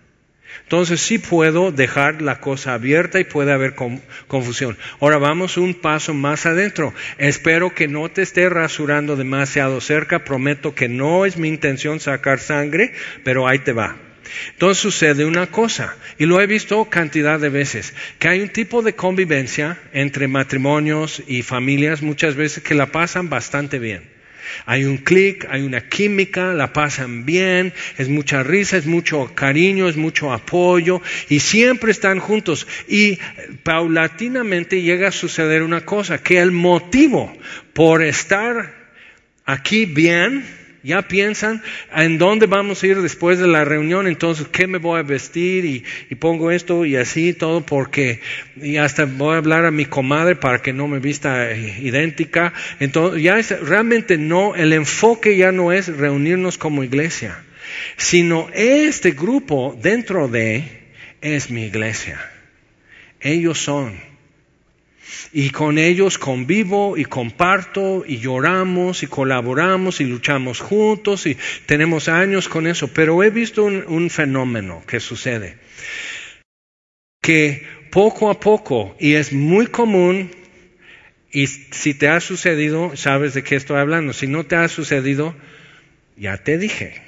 Entonces sí puedo dejar la cosa abierta y puede haber confusión. Ahora vamos un paso más adentro. Espero que no te esté rasurando demasiado cerca. Prometo que no es mi intención sacar sangre, pero ahí te va. Entonces sucede una cosa, y lo he visto cantidad de veces, que hay un tipo de convivencia entre matrimonios y familias muchas veces que la pasan bastante bien. Hay un clic, hay una química, la pasan bien, es mucha risa, es mucho cariño, es mucho apoyo y siempre están juntos. Y paulatinamente llega a suceder una cosa, que el motivo por estar aquí bien, ya piensan en dónde vamos a ir después de la reunión, entonces qué me voy a vestir y, pongo esto y así todo porque y hasta voy a hablar a mi comadre para que no me vista idéntica. Entonces ya realmente no, el enfoque ya no es reunirnos como iglesia, sino este grupo dentro de es mi iglesia. Ellos son y con ellos convivo y comparto y lloramos y colaboramos y luchamos juntos y tenemos años con eso. Pero he visto un, fenómeno que sucede, que poco a poco, y es muy común, y si te ha sucedido, sabes de qué estoy hablando. Si no te ha sucedido, ya te dije.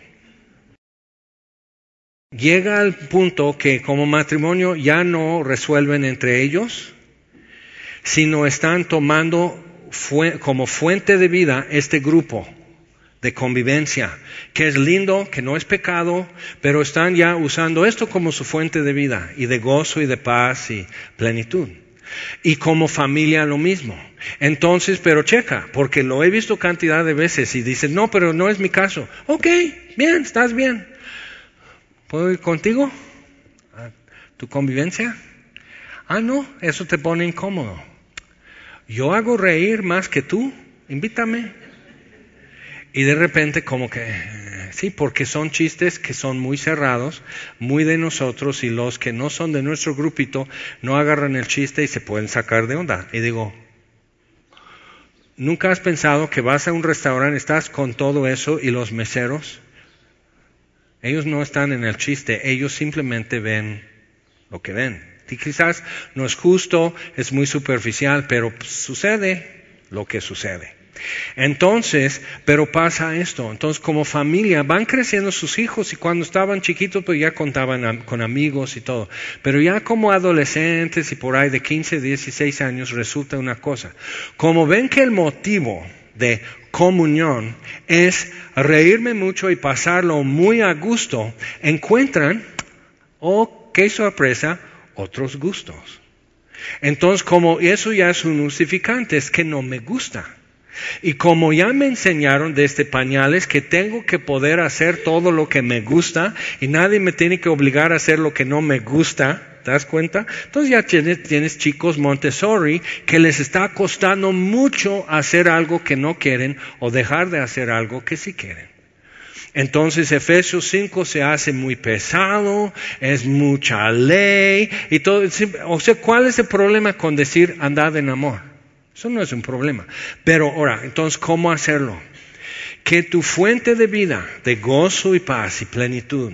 Llega al punto que como matrimonio ya no resuelven entre ellos, sino están tomando como fuente de vida este grupo de convivencia, que es lindo, que no es pecado, pero están ya usando esto como su fuente de vida y de gozo y de paz y plenitud. Y como familia lo mismo. Entonces, pero checa, porque lo he visto cantidad de veces y dices, no, pero no es mi caso. Ok, bien, estás bien. ¿Puedo ir contigo? ¿Tu convivencia? Ah, no, eso te pone incómodo. Yo hago reír más que tú, invítame. Y de repente como que, sí, porque son chistes que son muy cerrados, muy de nosotros y los que no son de nuestro grupito no agarran el chiste y se pueden sacar de onda. Y digo, ¿nunca has pensado que vas a un restaurante, estás con todo eso y los meseros? Ellos no están en el chiste, ellos simplemente ven lo que ven. Y quizás no es justo, es muy superficial, pero sucede lo que sucede. Entonces, pero pasa esto. Entonces, como familia, van creciendo sus hijos y cuando estaban chiquitos, pues ya contaban con amigos y todo. Pero ya como adolescentes y por ahí de 15, 16 años, resulta una cosa. Como ven que el motivo de comunión es reírme mucho y pasarlo muy a gusto, encuentran, oh, qué sorpresa, otros gustos. Entonces, como eso ya es un justificante, es que no me gusta. Y como ya me enseñaron desde pañales que tengo que poder hacer todo lo que me gusta y nadie me tiene que obligar a hacer lo que no me gusta, ¿te das cuenta? Entonces ya tienes chicos Montessori que les está costando mucho hacer algo que no quieren o dejar de hacer algo que sí quieren. Entonces Efesios 5 se hace muy pesado, es mucha ley y todo. O sea, ¿cuál es el problema con decir andad en amor? Eso no es un problema. Pero ahora, entonces, ¿cómo hacerlo? Que tu fuente de vida, de gozo y paz y plenitud,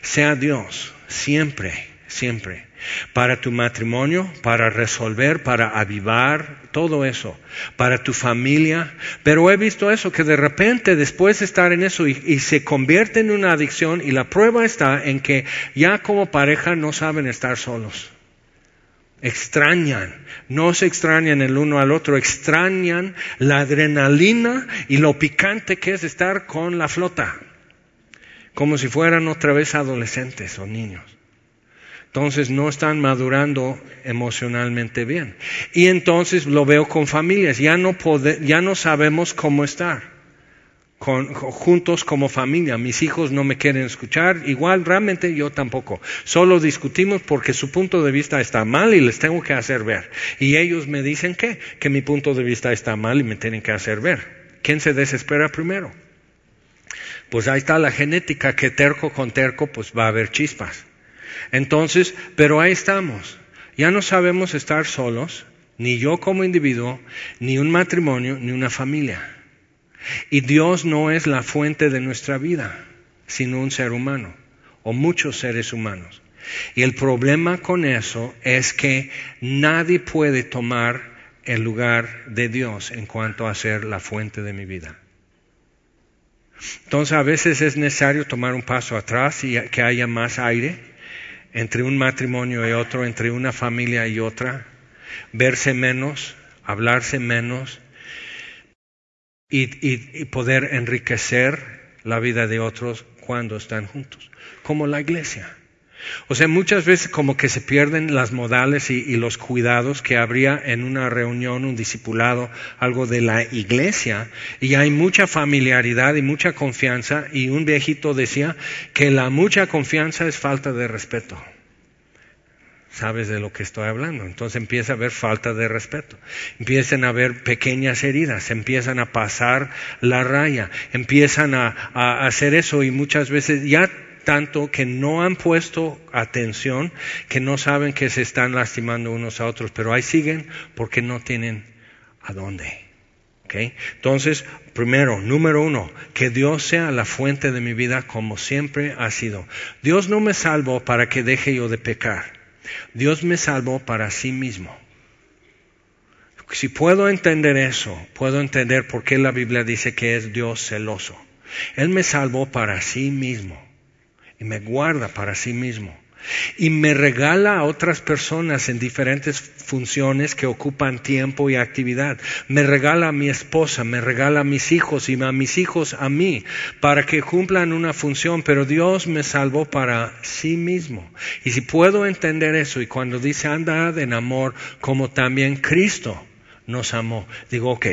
sea Dios, siempre, siempre para tu matrimonio, para resolver, para avivar, todo eso, para tu familia. Pero he visto eso, que de repente después de estar en eso y, se convierte en una adicción y la prueba está en que ya como pareja no saben estar solos. Extrañan, no se extrañan el uno al otro, extrañan la adrenalina y lo picante que es estar con la flota, como si fueran otra vez adolescentes o niños. Entonces no están madurando emocionalmente bien. Y entonces lo veo con familias, ya no, ya no sabemos cómo estar. juntos como familia. Mis hijos no me quieren escuchar, igual realmente yo tampoco. Solo discutimos porque su punto de vista está mal y les tengo que hacer ver. Y ellos me dicen que, que mi punto de vista está mal y me tienen que hacer ver. ¿Quién se desespera primero? Pues ahí está la genética que terco con terco pues va a haber chispas. Entonces, pero ahí estamos. Ya no sabemos estar solos, ni yo como individuo, ni un matrimonio, ni una familia. Y Dios no es la fuente de nuestra vida, sino un ser humano, o muchos seres humanos. Y el problema con eso es que nadie puede tomar el lugar de Dios en cuanto a ser la fuente de mi vida. Entonces a veces es necesario tomar un paso atrás y que haya más aire entre un matrimonio y otro, entre una familia y otra, verse menos, hablarse menos y, poder enriquecer la vida de otros cuando están juntos, como la iglesia. O sea, muchas veces como que se pierden las modales y, los cuidados que habría en una reunión, un discipulado, algo de la iglesia, y hay mucha familiaridad y mucha confianza, y un viejito decía que la mucha confianza es falta de respeto. Sabes de lo que estoy hablando. Entonces empieza a haber falta de respeto. Empiezan a haber pequeñas heridas, empiezan a pasar la raya, empiezan a, a hacer eso y muchas veces ya tanto que no han puesto atención, que no saben que se están lastimando unos a otros, pero ahí siguen porque no tienen a dónde. Entonces, primero, número uno, que Dios sea la fuente de mi vida como siempre ha sido. Dios no me salvó para que deje yo de pecar. Dios me salvó para sí mismo. Si puedo entender eso, puedo entender por qué la Biblia dice que es Dios celoso. Él me salvó para sí mismo y me guarda para sí mismo. Y me regala a otras personas en diferentes funciones que ocupan tiempo y actividad. Me regala a mi esposa, me regala a mis hijos y a mis hijos a mí para que cumplan una función, pero Dios me salvó para sí mismo. Y si puedo entender eso y cuando dice andad en amor como también Cristo nos amó, digo, ok,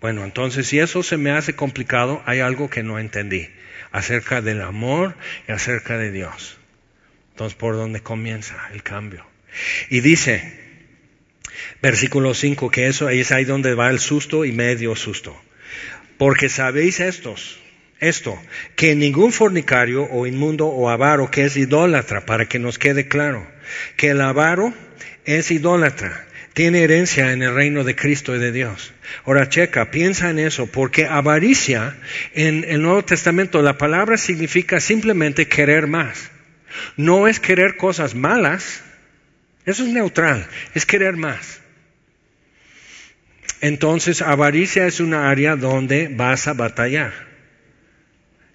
bueno, entonces si eso se me hace complicado, hay algo que no entendí acerca del amor y acerca de Dios. Entonces, ¿por dónde comienza el cambio? Y dice, versículo 5, que eso es ahí donde va el susto y medio susto. Porque sabéis estos, esto, que ningún fornicario o inmundo o avaro que es idólatra, para que nos quede claro, que el avaro es idólatra, tiene herencia en el reino de Cristo y de Dios. Ahora checa, piensa en eso, porque avaricia en el Nuevo Testamento la palabra significa simplemente querer más. No es querer cosas malas, eso es neutral, es querer más. Entonces, avaricia es una área donde vas a batallar.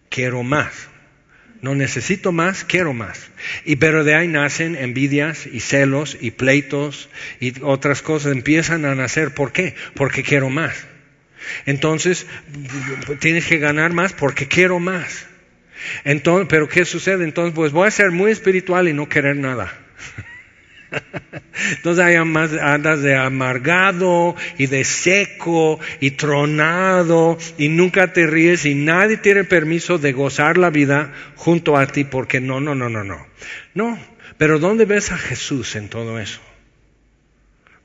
Quiero más. No necesito más, quiero más. Y pero de ahí nacen envidias y celos y pleitos y otras cosas empiezan a nacer. ¿Por qué? Porque quiero más. Entonces, tienes que ganar más porque quiero más. Entonces, pero ¿qué sucede? Entonces, pues voy a ser muy espiritual y no querer nada. Entonces hay andas de amargado y de seco y tronado y nunca te ríes y nadie tiene permiso de gozar la vida junto a ti porque no, no, no, no, no. No, pero ¿dónde ves a Jesús en todo eso?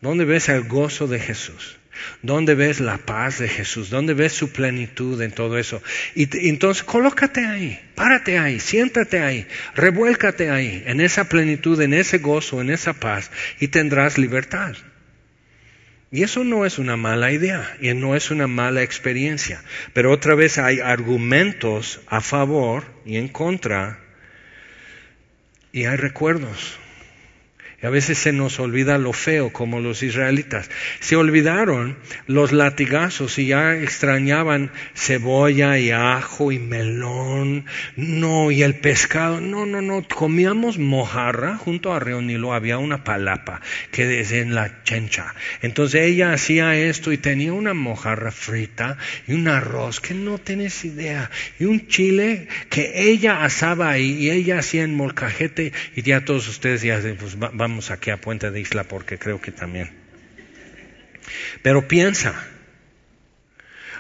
¿Dónde ves el gozo de Jesús? ¿Dónde ves la paz de Jesús? ¿Dónde ves su plenitud en todo eso? Y, entonces colócate ahí, párate ahí, siéntate ahí, revuélcate ahí, en esa plenitud, en ese gozo, en esa paz, y tendrás libertad. Y eso no es una mala idea y no es una mala experiencia. Pero otra vez hay argumentos a favor y en contra y hay recuerdos. Y a veces se nos olvida lo feo, como los israelitas. Se olvidaron los latigazos y ya extrañaban cebolla y ajo y melón. No, y el pescado. No, no, no. Comíamos mojarra junto a Reonilo. Había una palapa que es en la chencha. Entonces ella hacía esto y tenía una mojarra frita y un arroz que no tienes idea. Y un chile que ella asaba ahí y ella hacía en molcajete. Y ya todos ustedes ya pues, vamos aquí a Puente de Isla porque creo que también. Pero piensa,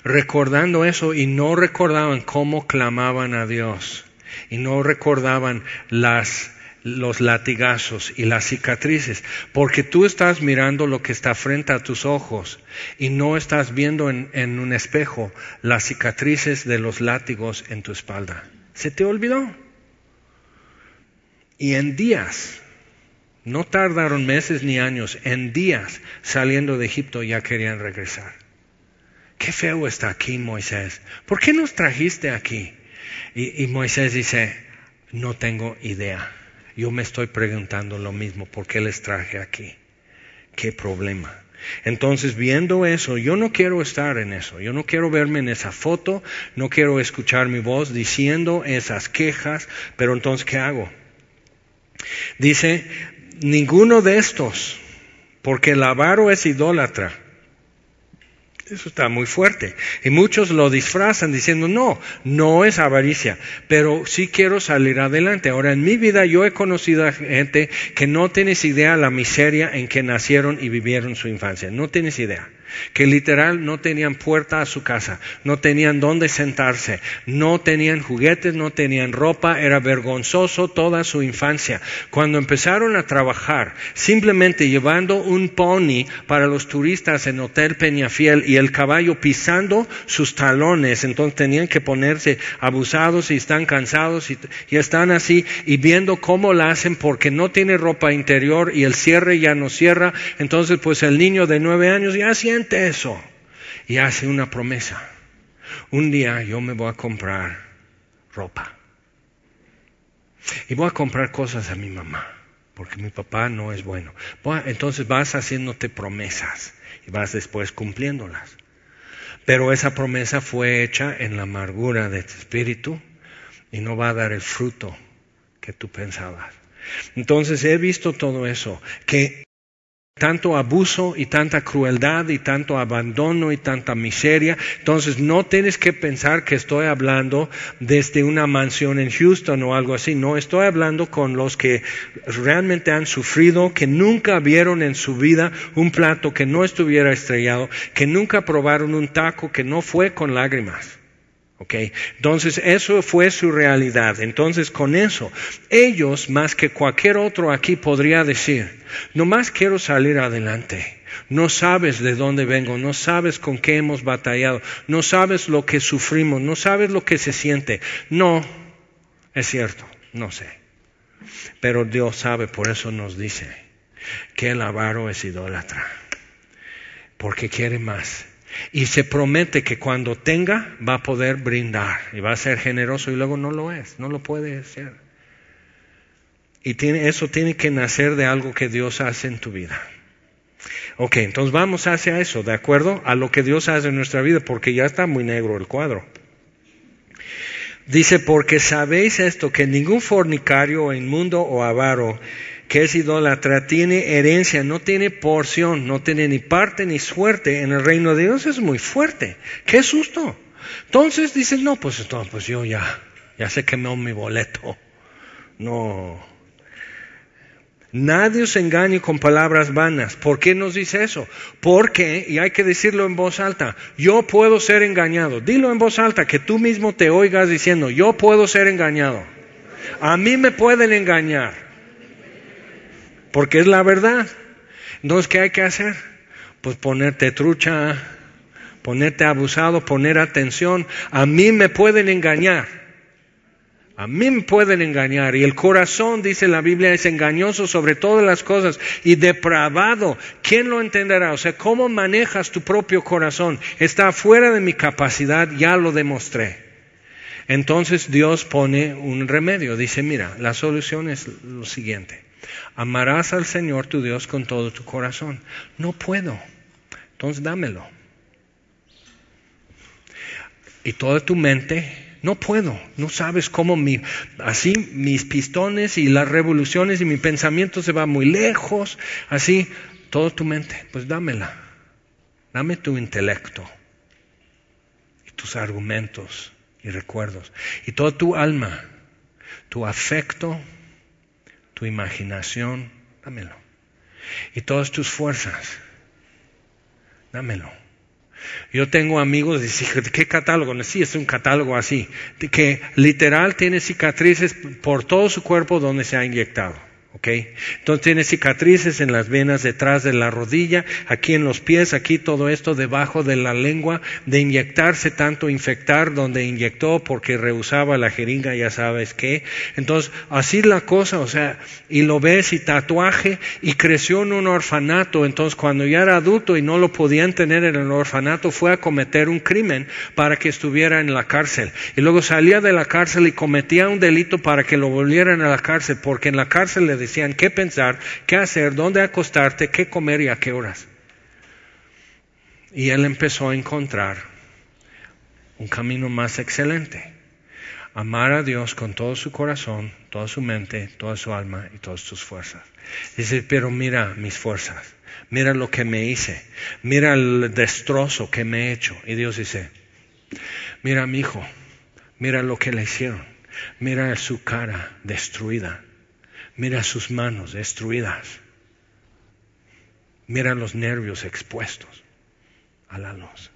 recordando eso y no recordaban cómo clamaban a Dios y no recordaban las los latigazos y las cicatrices, porque tú estás mirando lo que está frente a tus ojos y no estás viendo en, en un espejo las cicatrices de los látigos en tu espalda. Se te olvidó. Y en días no tardaron meses ni años, en días saliendo de Egipto ya querían regresar. Qué feo está aquí Moisés. ¿Por qué nos trajiste aquí? Y, Moisés dice, no tengo idea. Yo me estoy preguntando lo mismo, ¿por qué les traje aquí? ¿Qué problema? Entonces, viendo eso, yo no quiero estar en eso, yo no quiero verme en esa foto, no quiero escuchar mi voz diciendo esas quejas, pero entonces, ¿qué hago? Dice, ninguno de estos, porque el avaro es idólatra. Eso está muy fuerte. Y muchos lo disfrazan diciendo, no, no es avaricia, pero sí quiero salir adelante. Ahora, en mi vida yo he conocido a gente que no tienes idea la miseria en que nacieron y vivieron su infancia. No tienes idea que literal no tenían puerta a su casa, no tenían dónde sentarse, no tenían juguetes, no tenían ropa, era vergonzoso toda su infancia. Cuando empezaron a trabajar, simplemente llevando un pony para los turistas en Hotel Peñafiel y el caballo pisando sus talones, entonces tenían que ponerse abusados y están cansados y, y están así y viendo cómo la hacen porque no tiene ropa interior y el cierre ya no cierra, entonces pues el niño de nueve años ya siente eso y hace una promesa. Un día yo me voy a comprar ropa. Y voy a comprar cosas a mi mamá, porque mi papá no es bueno. entonces vas haciéndote promesas y vas después cumpliéndolas. Pero esa promesa fue hecha en la amargura de tu espíritu y no va a dar el fruto que tú pensabas. Entonces he visto todo eso, que tanto abuso y tanta crueldad y tanto abandono y tanta miseria. Entonces no tienes que pensar que estoy hablando desde una mansión en Houston o algo así. No, estoy hablando con los que realmente han sufrido, que nunca vieron en su vida un plato que no estuviera estrellado, que nunca probaron un taco que no fue con lágrimas. ¿Ok? Entonces, eso fue su realidad. Entonces, con eso, ellos, más que cualquier otro aquí, podría decir, no más quiero salir adelante. No sabes de dónde vengo, no sabes con qué hemos batallado, no sabes lo que sufrimos, no sabes lo que se siente. No, es cierto, no sé. Pero Dios sabe, por eso nos dice que el avaro es idólatra, porque quiere más. Y se promete que cuando tenga va a poder brindar y va a ser generoso y luego no lo es, no lo puede ser. Y tiene, eso tiene que nacer de algo que Dios hace en tu vida. Ok, entonces vamos hacia eso, ¿de acuerdo? A lo que Dios hace en nuestra vida, porque ya está muy negro el cuadro. Dice, porque sabéis esto, que ningún fornicario, inmundo o avaro que es idólatra tiene herencia, no tiene porción, no tiene ni parte ni suerte en el reino de Dios, es muy fuerte. Qué susto. Entonces dice, no, pues, pues yo ya, ya se quemó mi boleto. No, Nadie os engañe con palabras vanas. ¿Por qué nos dice eso? Porque, y hay que decirlo en voz alta, yo puedo ser engañado. Dilo en voz alta, que tú mismo te oigas diciendo, yo puedo ser engañado. A mí me pueden engañar. Porque es la verdad. Entonces, ¿qué hay que hacer? Pues ponerte trucha, ponerte abusado, poner atención. A mí me pueden engañar. A mí me pueden engañar y el corazón, dice la Biblia, es engañoso sobre todas las cosas y depravado. ¿Quién lo entenderá? O sea, ¿cómo manejas tu propio corazón? Está fuera de mi capacidad, ya lo demostré. Entonces Dios pone un remedio. Dice, mira, la solución es lo siguiente. Amarás al Señor tu Dios con todo tu corazón. No puedo. Entonces dámelo. Y toda tu mente no puedo, no sabes cómo mi, así mis pistones y las revoluciones y mi pensamiento se va muy lejos, así, toda tu mente, pues dámela, dame tu intelecto y tus argumentos y recuerdos y toda tu alma, tu afecto, tu imaginación, dámelo y todas tus fuerzas, dámelo. Yo tengo amigos, y ¿qué catálogo? Sí, es un catálogo así, que literal tiene cicatrices por todo su cuerpo donde se ha inyectado. Entonces tiene cicatrices en las venas detrás de la rodilla, aquí en los pies, aquí todo esto debajo de la lengua, de inyectarse tanto, infectar donde inyectó porque rehusaba la jeringa, ya sabes qué. Entonces, así la cosa, o sea, y lo ves y tatuaje, y creció en un orfanato, entonces cuando ya era adulto y no lo podían tener en el orfanato, fue a cometer un crimen para que estuviera en la cárcel. Y luego salía de la cárcel y cometía un delito para que lo volvieran a la cárcel, porque en la cárcel le decían qué pensar, qué hacer, dónde acostarte, qué comer y a qué horas. Y él empezó a encontrar un camino más excelente. Amar a Dios con todo su corazón, toda su mente, toda su alma y todas sus fuerzas. Dice, pero mira mis fuerzas, mira lo que me hice, mira el destrozo que me he hecho. Y Dios dice, mira mi hijo, mira lo que le hicieron, mira su cara destruida, Mira sus manos destruidas. Mira los nervios expuestos a la luz.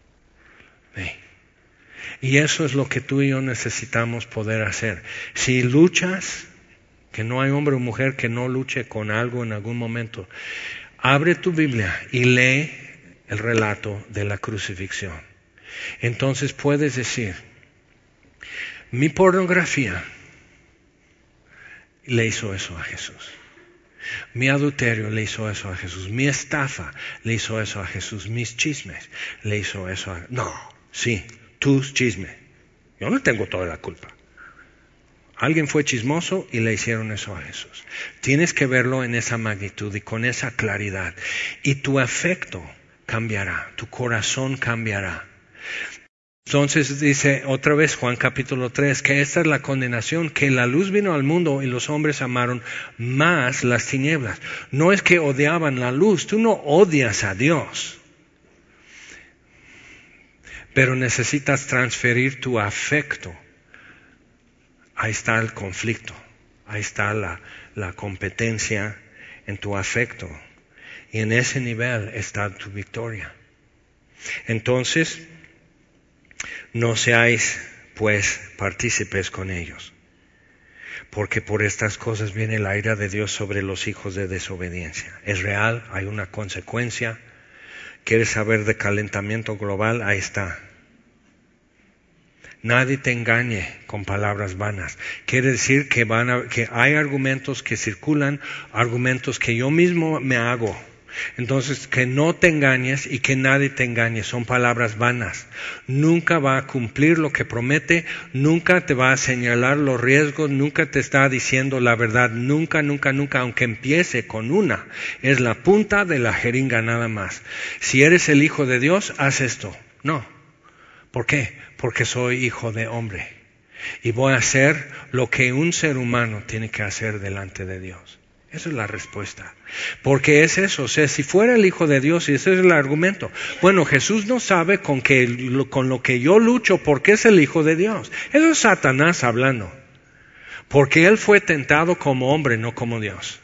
Y eso es lo que tú y yo necesitamos poder hacer. Si luchas, que no hay hombre o mujer que no luche con algo en algún momento, abre tu Biblia y lee el relato de la crucifixión. Entonces puedes decir, mi pornografía le hizo eso a Jesús. Mi adulterio le hizo eso a Jesús. Mi estafa le hizo eso a Jesús. Mis chismes le hizo eso a... No, sí, tus chismes. Yo no tengo toda la culpa. Alguien fue chismoso y le hicieron eso a Jesús. Tienes que verlo en esa magnitud y con esa claridad. Y tu afecto cambiará, tu corazón cambiará. Entonces dice otra vez Juan capítulo 3 que esta es la condenación, que la luz vino al mundo y los hombres amaron más las tinieblas. No es que odiaban la luz, tú no odias a Dios, pero necesitas transferir tu afecto. Ahí está el conflicto, ahí está la, la competencia en tu afecto y en ese nivel está tu victoria. Entonces, no seáis pues partícipes con ellos. Porque por estas cosas viene la ira de Dios sobre los hijos de desobediencia. Es real, hay una consecuencia. ¿Quieres saber de calentamiento global? Ahí está. Nadie te engañe con palabras vanas. Quiere decir que, van que hay argumentos que circulan, argumentos que yo mismo me hago entonces, que no te engañes y que nadie te engañe, son palabras vanas. Nunca va a cumplir lo que promete, nunca te va a señalar los riesgos, nunca te está diciendo la verdad, nunca, nunca, nunca, aunque empiece con una. Es la punta de la jeringa nada más. Si eres el Hijo de Dios, haz esto. No. ¿Por qué? Porque soy hijo de hombre. Y voy a hacer lo que un ser humano tiene que hacer delante de Dios. Esa es la respuesta. Porque es eso. O sea, si fuera el Hijo de Dios, y ese es el argumento. Bueno, Jesús no sabe con, que, con lo que yo lucho porque es el Hijo de Dios. Eso es Satanás hablando. Porque Él fue tentado como hombre, no como Dios.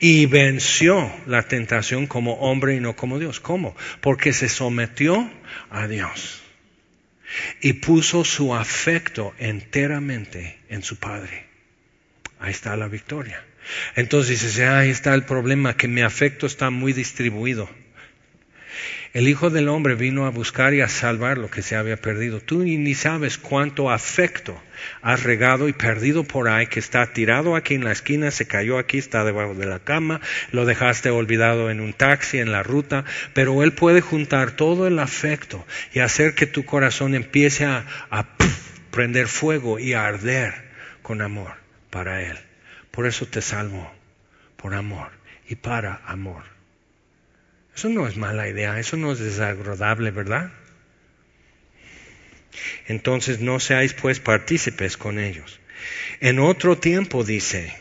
Y venció la tentación como hombre y no como Dios. ¿Cómo? Porque se sometió a Dios. Y puso su afecto enteramente en su Padre. Ahí está la victoria. Entonces dice, ahí está el problema, que mi afecto está muy distribuido. El Hijo del Hombre vino a buscar y a salvar lo que se había perdido. Tú ni sabes cuánto afecto has regado y perdido por ahí, que está tirado aquí en la esquina, se cayó aquí, está debajo de la cama, lo dejaste olvidado en un taxi, en la ruta, pero Él puede juntar todo el afecto y hacer que tu corazón empiece a, prender fuego y a arder con amor para Él. Por eso te salvo, por amor y para amor. Eso no es mala idea, eso no es desagradable, ¿verdad? Entonces no seáis pues partícipes con ellos. En otro tiempo dice,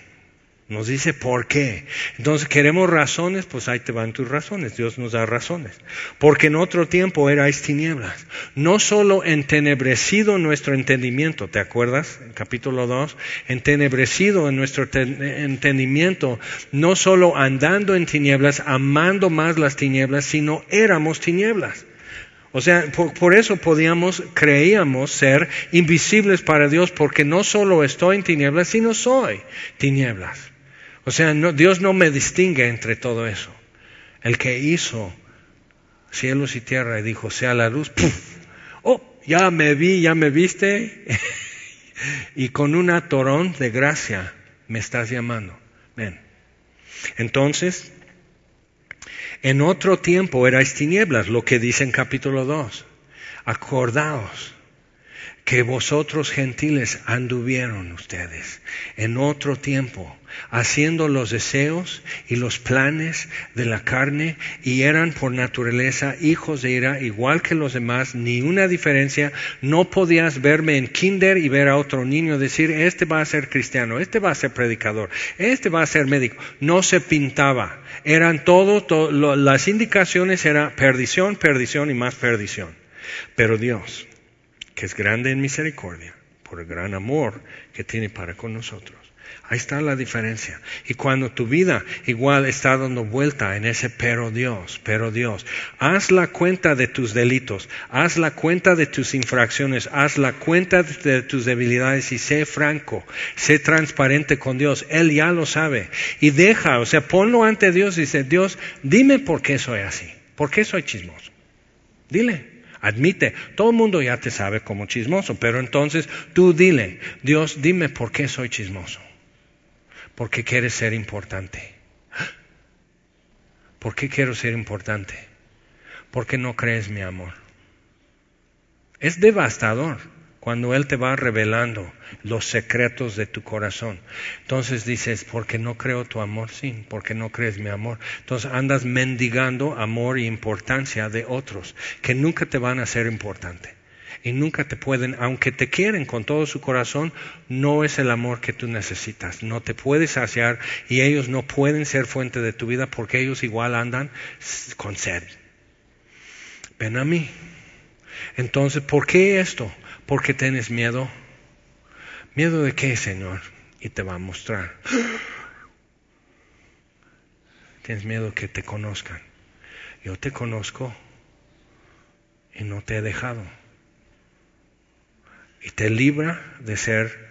nos dice por qué. Entonces queremos razones, pues ahí te van tus razones. Dios nos da razones. Porque en otro tiempo erais tinieblas. No solo entenebrecido nuestro entendimiento, ¿te acuerdas? Capítulo 2, entenebrecido en nuestro entendimiento, no solo andando en tinieblas, amando más las tinieblas, sino éramos tinieblas. O sea, por, eso podíamos, creíamos ser invisibles para Dios, porque no solo estoy en tinieblas, sino soy tinieblas. O sea, Dios no me distingue entre todo eso. El que hizo cielos y tierra y dijo, sea la luz, oh, ya me vi, ya me viste, y con una torón de gracia me estás llamando. Ven. Entonces, en otro tiempo erais tinieblas, lo que dice en capítulo 2. Acordaos que vosotros gentiles anduvieron ustedes en otro tiempo, haciendo los deseos y los planes de la carne y eran por naturaleza hijos de ira igual que los demás, ni una diferencia, no podías verme en kinder y ver a otro niño decir, este va a ser cristiano, este va a ser predicador, este va a ser médico, no se pintaba, eran todo, las indicaciones eran perdición, perdición y más perdición, pero Dios que es grande en misericordia, por el gran amor que tiene para con nosotros. Ahí está la diferencia. Y cuando tu vida igual está dando vuelta en ese pero Dios, pero Dios, haz la cuenta de tus delitos, haz la cuenta de tus infracciones, haz la cuenta de tus debilidades y sé franco, sé transparente con Dios. Él ya lo sabe. Y deja, o sea, ponlo ante Dios y dice, Dios, dime por qué soy así, por qué soy chismoso. Dile, Admite, todo el mundo ya te sabe como chismoso, pero entonces tú dile, Dios, dime por qué soy chismoso. Porque quieres ser importante. ¿Por qué quiero ser importante? Porque no crees mi amor. Es devastador cuando Él te va revelando los secretos de tu corazón. Entonces dices, porque no creo tu amor, sí, porque no crees mi amor. Entonces andas mendigando amor e importancia de otros que nunca te van a ser importante. Y nunca te pueden, aunque te quieren con todo su corazón, no es el amor que tú necesitas. No te puedes saciar y ellos no pueden ser fuente de tu vida porque ellos igual andan con sed. Ven a mí. Entonces, ¿por qué esto? porque tienes miedo. ¿Miedo de qué, Señor? Y te va a mostrar. Tienes miedo que te conozcan. Yo te conozco y no te he dejado. Y te libra de ser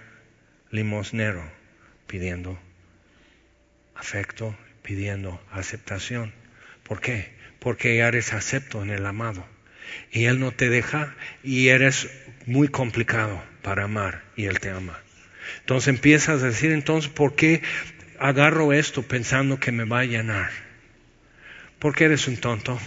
limosnero, pidiendo afecto, pidiendo aceptación. ¿Por qué? Porque ya eres acepto en el amado. Y Él no te deja y eres muy complicado para amar y Él te ama. Entonces empiezas a decir, entonces, ¿por qué agarro esto pensando que me va a llenar? Porque eres un tonto.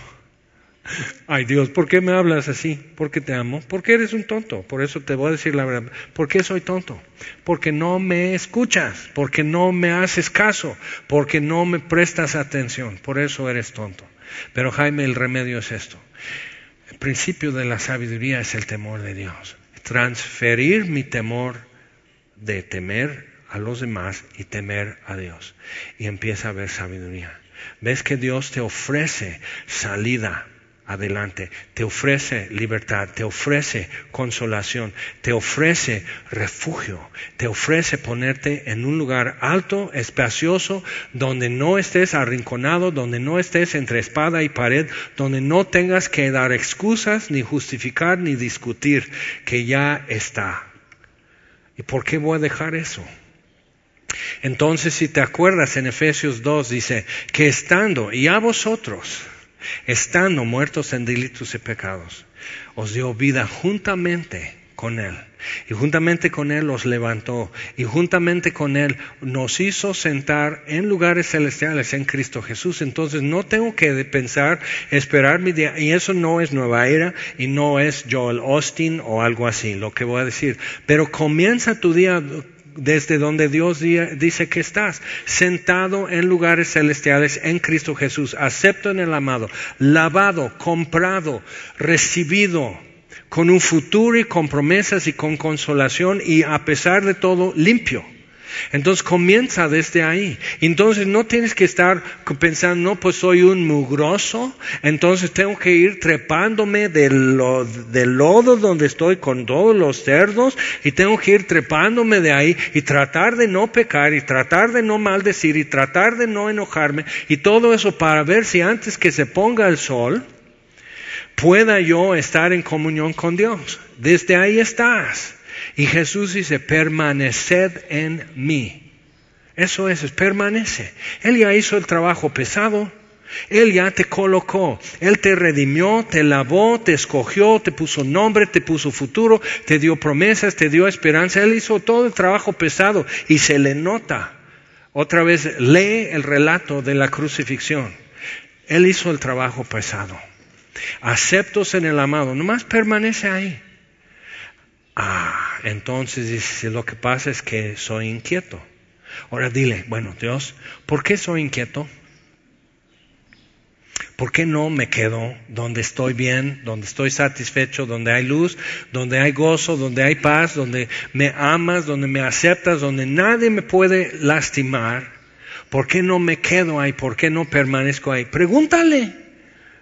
Ay Dios, ¿por qué me hablas así? Porque te amo. Porque eres un tonto. Por eso te voy a decir la verdad. ¿Por qué soy tonto? Porque no me escuchas. Porque no me haces caso. Porque no me prestas atención. Por eso eres tonto. Pero Jaime, el remedio es esto. El principio de la sabiduría es el temor de Dios. Transferir mi temor de temer a los demás y temer a Dios. Y empieza a haber sabiduría. Ves que Dios te ofrece salida adelante, te ofrece libertad, te ofrece consolación, te ofrece refugio, te ofrece ponerte en un lugar alto, espacioso, donde no estés arrinconado, donde no estés entre espada y pared, donde no tengas que dar excusas, ni justificar, ni discutir, que ya está. ¿Y por qué voy a dejar eso? Entonces, si te acuerdas en Efesios 2, dice que estando, y a vosotros, estando muertos en delitos y pecados, os dio vida juntamente con Él. Y juntamente con Él los levantó. Y juntamente con Él nos hizo sentar en lugares celestiales en Cristo Jesús. Entonces no tengo que pensar, esperar mi día. Y eso no es nueva era y no es Joel Austin o algo así, lo que voy a decir. Pero comienza tu día desde donde Dios dice que estás, sentado en lugares celestiales en Cristo Jesús, acepto en el amado, lavado, comprado, recibido, con un futuro y con promesas y con consolación y a pesar de todo limpio. Entonces comienza desde ahí. Entonces no tienes que estar pensando, no, pues soy un mugroso, entonces tengo que ir trepándome del, lodo donde estoy con todos los cerdos y tengo que ir trepándome de ahí y tratar de no pecar y tratar de no maldecir y tratar de no enojarme y todo eso para ver si antes que se ponga el sol pueda yo estar en comunión con Dios. Desde ahí estás. Y Jesús dice, permaneced en mí. Eso es, permanece. Él ya hizo el trabajo pesado. Él ya te colocó, Él te redimió, te lavó, te escogió, te puso nombre, te puso futuro, te dio promesas, te dio esperanza. Él hizo todo el trabajo pesado y se le nota. Otra vez, lee el relato de la crucifixión. Él hizo el trabajo pesado. Aceptos en el amado, nomás permanece ahí. Ah, entonces dice, lo que pasa es que soy inquieto. Ahora dile, bueno, Dios, ¿por qué soy inquieto? ¿Por qué no me quedo donde estoy bien, donde estoy satisfecho, donde hay luz, donde hay gozo, donde hay paz, donde me amas, donde me aceptas, donde nadie me puede lastimar? ¿Por qué no me quedo ahí? ¿Por qué no permanezco ahí? Pregúntale.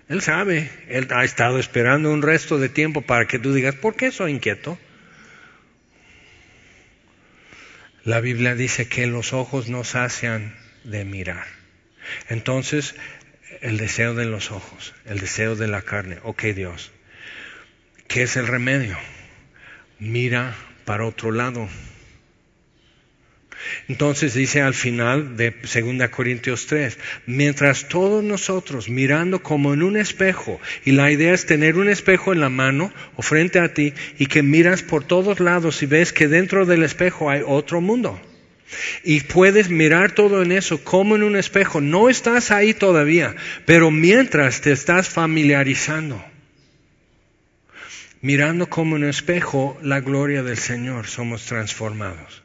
Él sabe, él ha estado esperando un resto de tiempo para que tú digas, ¿por qué soy inquieto? La Biblia dice que los ojos no sacian de mirar. Entonces, el deseo de los ojos, el deseo de la carne. Ok, Dios, ¿qué es el remedio? Mira para otro lado. Entonces dice al final de 2 Corintios 3, mientras todos nosotros mirando como en un espejo, y la idea es tener un espejo en la mano o frente a ti y que miras por todos lados y ves que dentro del espejo hay otro mundo. Y puedes mirar todo en eso como en un espejo. No estás ahí todavía, pero mientras te estás familiarizando, mirando como en un espejo la gloria del Señor, somos transformados.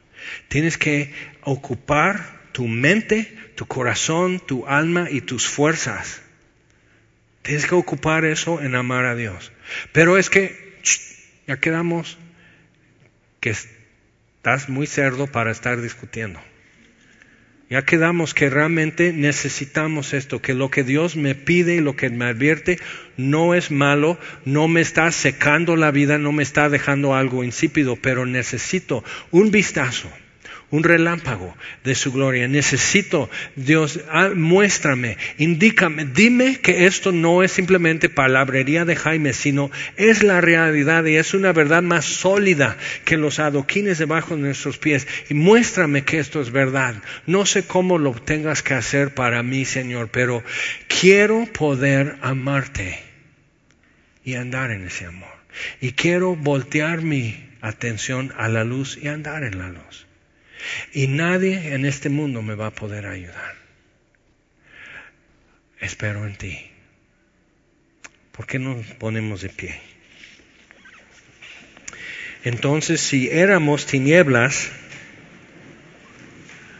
Tienes que ocupar tu mente, tu corazón, tu alma y tus fuerzas. Tienes que ocupar eso en amar a Dios. Pero es que ya quedamos que estás muy cerdo para estar discutiendo. Ya quedamos que realmente necesitamos esto, que lo que Dios me pide y lo que me advierte no es malo, no me está secando la vida, no me está dejando algo insípido, pero necesito un vistazo, un relámpago de su gloria. Necesito, Dios, ah, muéstrame, indícame, dime que esto no es simplemente palabrería de Jaime, sino es la realidad y es una verdad más sólida que los adoquines debajo de nuestros pies. Y muéstrame que esto es verdad. No sé cómo lo tengas que hacer para mí, Señor, pero quiero poder amarte y andar en ese amor. Y quiero voltear mi atención a la luz y andar en la luz. Y nadie en este mundo me va a poder ayudar. Espero en ti. ¿Por qué no nos ponemos de pie? Entonces, si éramos tinieblas,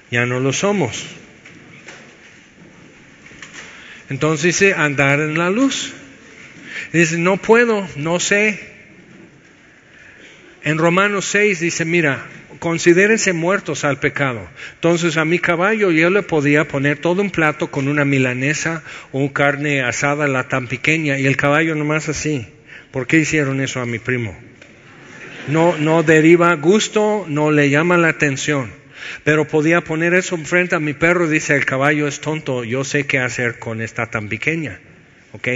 ya no lo somos. Entonces dice andar en la luz. Dice, no puedo, no sé. En Romanos 6 dice, mira, considérense muertos al pecado. Entonces a mi caballo yo le podía poner todo un plato con una milanesa o carne asada la tan pequeña y el caballo nomás así. ¿Por qué hicieron eso a mi primo? No, no deriva gusto, no le llama la atención. Pero podía poner eso enfrente a mi perro, dice el caballo es tonto, yo sé qué hacer con esta tan pequeña. ¿Ok?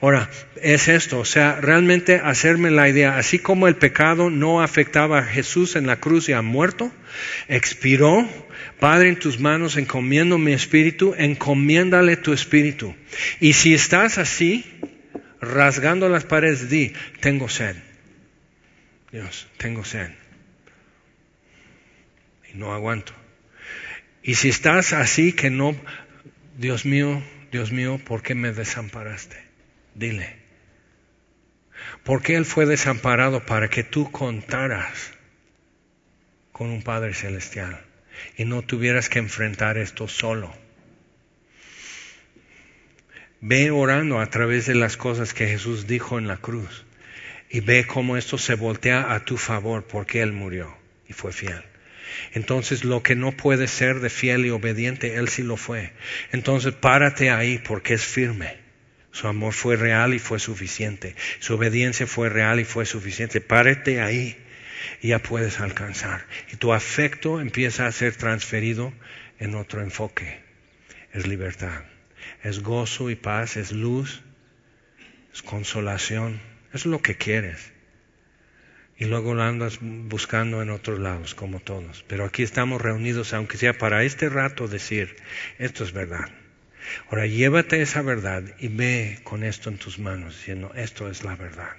Ahora, es esto, o sea, realmente hacerme la idea, así como el pecado no afectaba a Jesús en la cruz y ha muerto, expiró, Padre, en tus manos encomiendo mi espíritu, encomiéndale tu espíritu. Y si estás así, rasgando las paredes, di, tengo sed. Dios, tengo sed. Y no aguanto. Y si estás así que no, Dios mío, Dios mío, ¿por qué me desamparaste? Dile. Porque Él fue desamparado para que tú contaras con un Padre Celestial y no tuvieras que enfrentar esto solo. Ve orando a través de las cosas que Jesús dijo en la cruz y ve cómo esto se voltea a tu favor porque Él murió y fue fiel. Entonces lo que no puede ser de fiel y obediente, Él sí lo fue. Entonces párate ahí porque es firme. Su amor fue real y fue suficiente. Su obediencia fue real y fue suficiente. Párate ahí y ya puedes alcanzar. Y tu afecto empieza a ser transferido en otro enfoque. Es libertad. Es gozo y paz. Es luz. Es consolación. Es lo que quieres. Y luego lo andas buscando en otros lados, como todos. Pero aquí estamos reunidos, aunque sea para este rato, decir, esto es verdad. Ahora llévate esa verdad y ve con esto en tus manos, diciendo, esto es la verdad.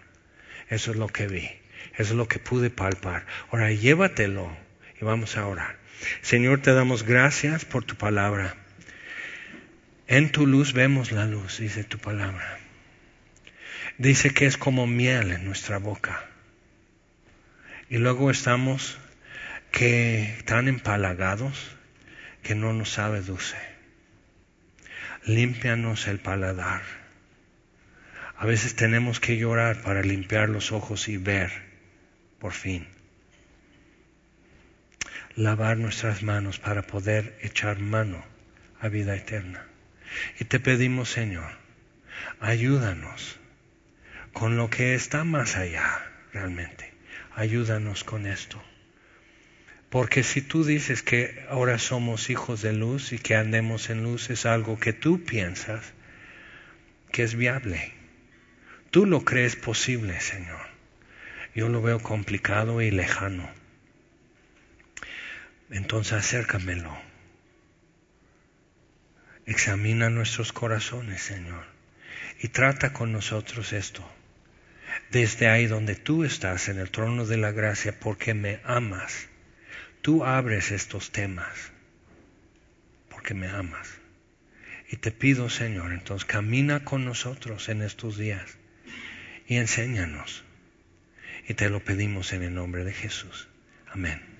Eso es lo que vi. Eso es lo que pude palpar. Ahora llévatelo y vamos a orar. Señor, te damos gracias por tu palabra. En tu luz vemos la luz, dice tu palabra. Dice que es como miel en nuestra boca. Y luego estamos que tan empalagados que no nos sabe dulce límpianos el paladar. A veces tenemos que llorar para limpiar los ojos y ver, por fin. Lavar nuestras manos para poder echar mano a vida eterna. Y te pedimos, Señor, ayúdanos con lo que está más allá realmente. Ayúdanos con esto. Porque si tú dices que ahora somos hijos de luz y que andemos en luz es algo que tú piensas que es viable. Tú lo crees posible, Señor. Yo lo veo complicado y lejano. Entonces acércamelo. Examina nuestros corazones, Señor, y trata con nosotros esto. Desde ahí donde tú estás en el trono de la gracia, porque me amas tú abres estos temas porque me amas. Y te pido, Señor, entonces camina con nosotros en estos días y enséñanos. Y te lo pedimos en el nombre de Jesús. Amén.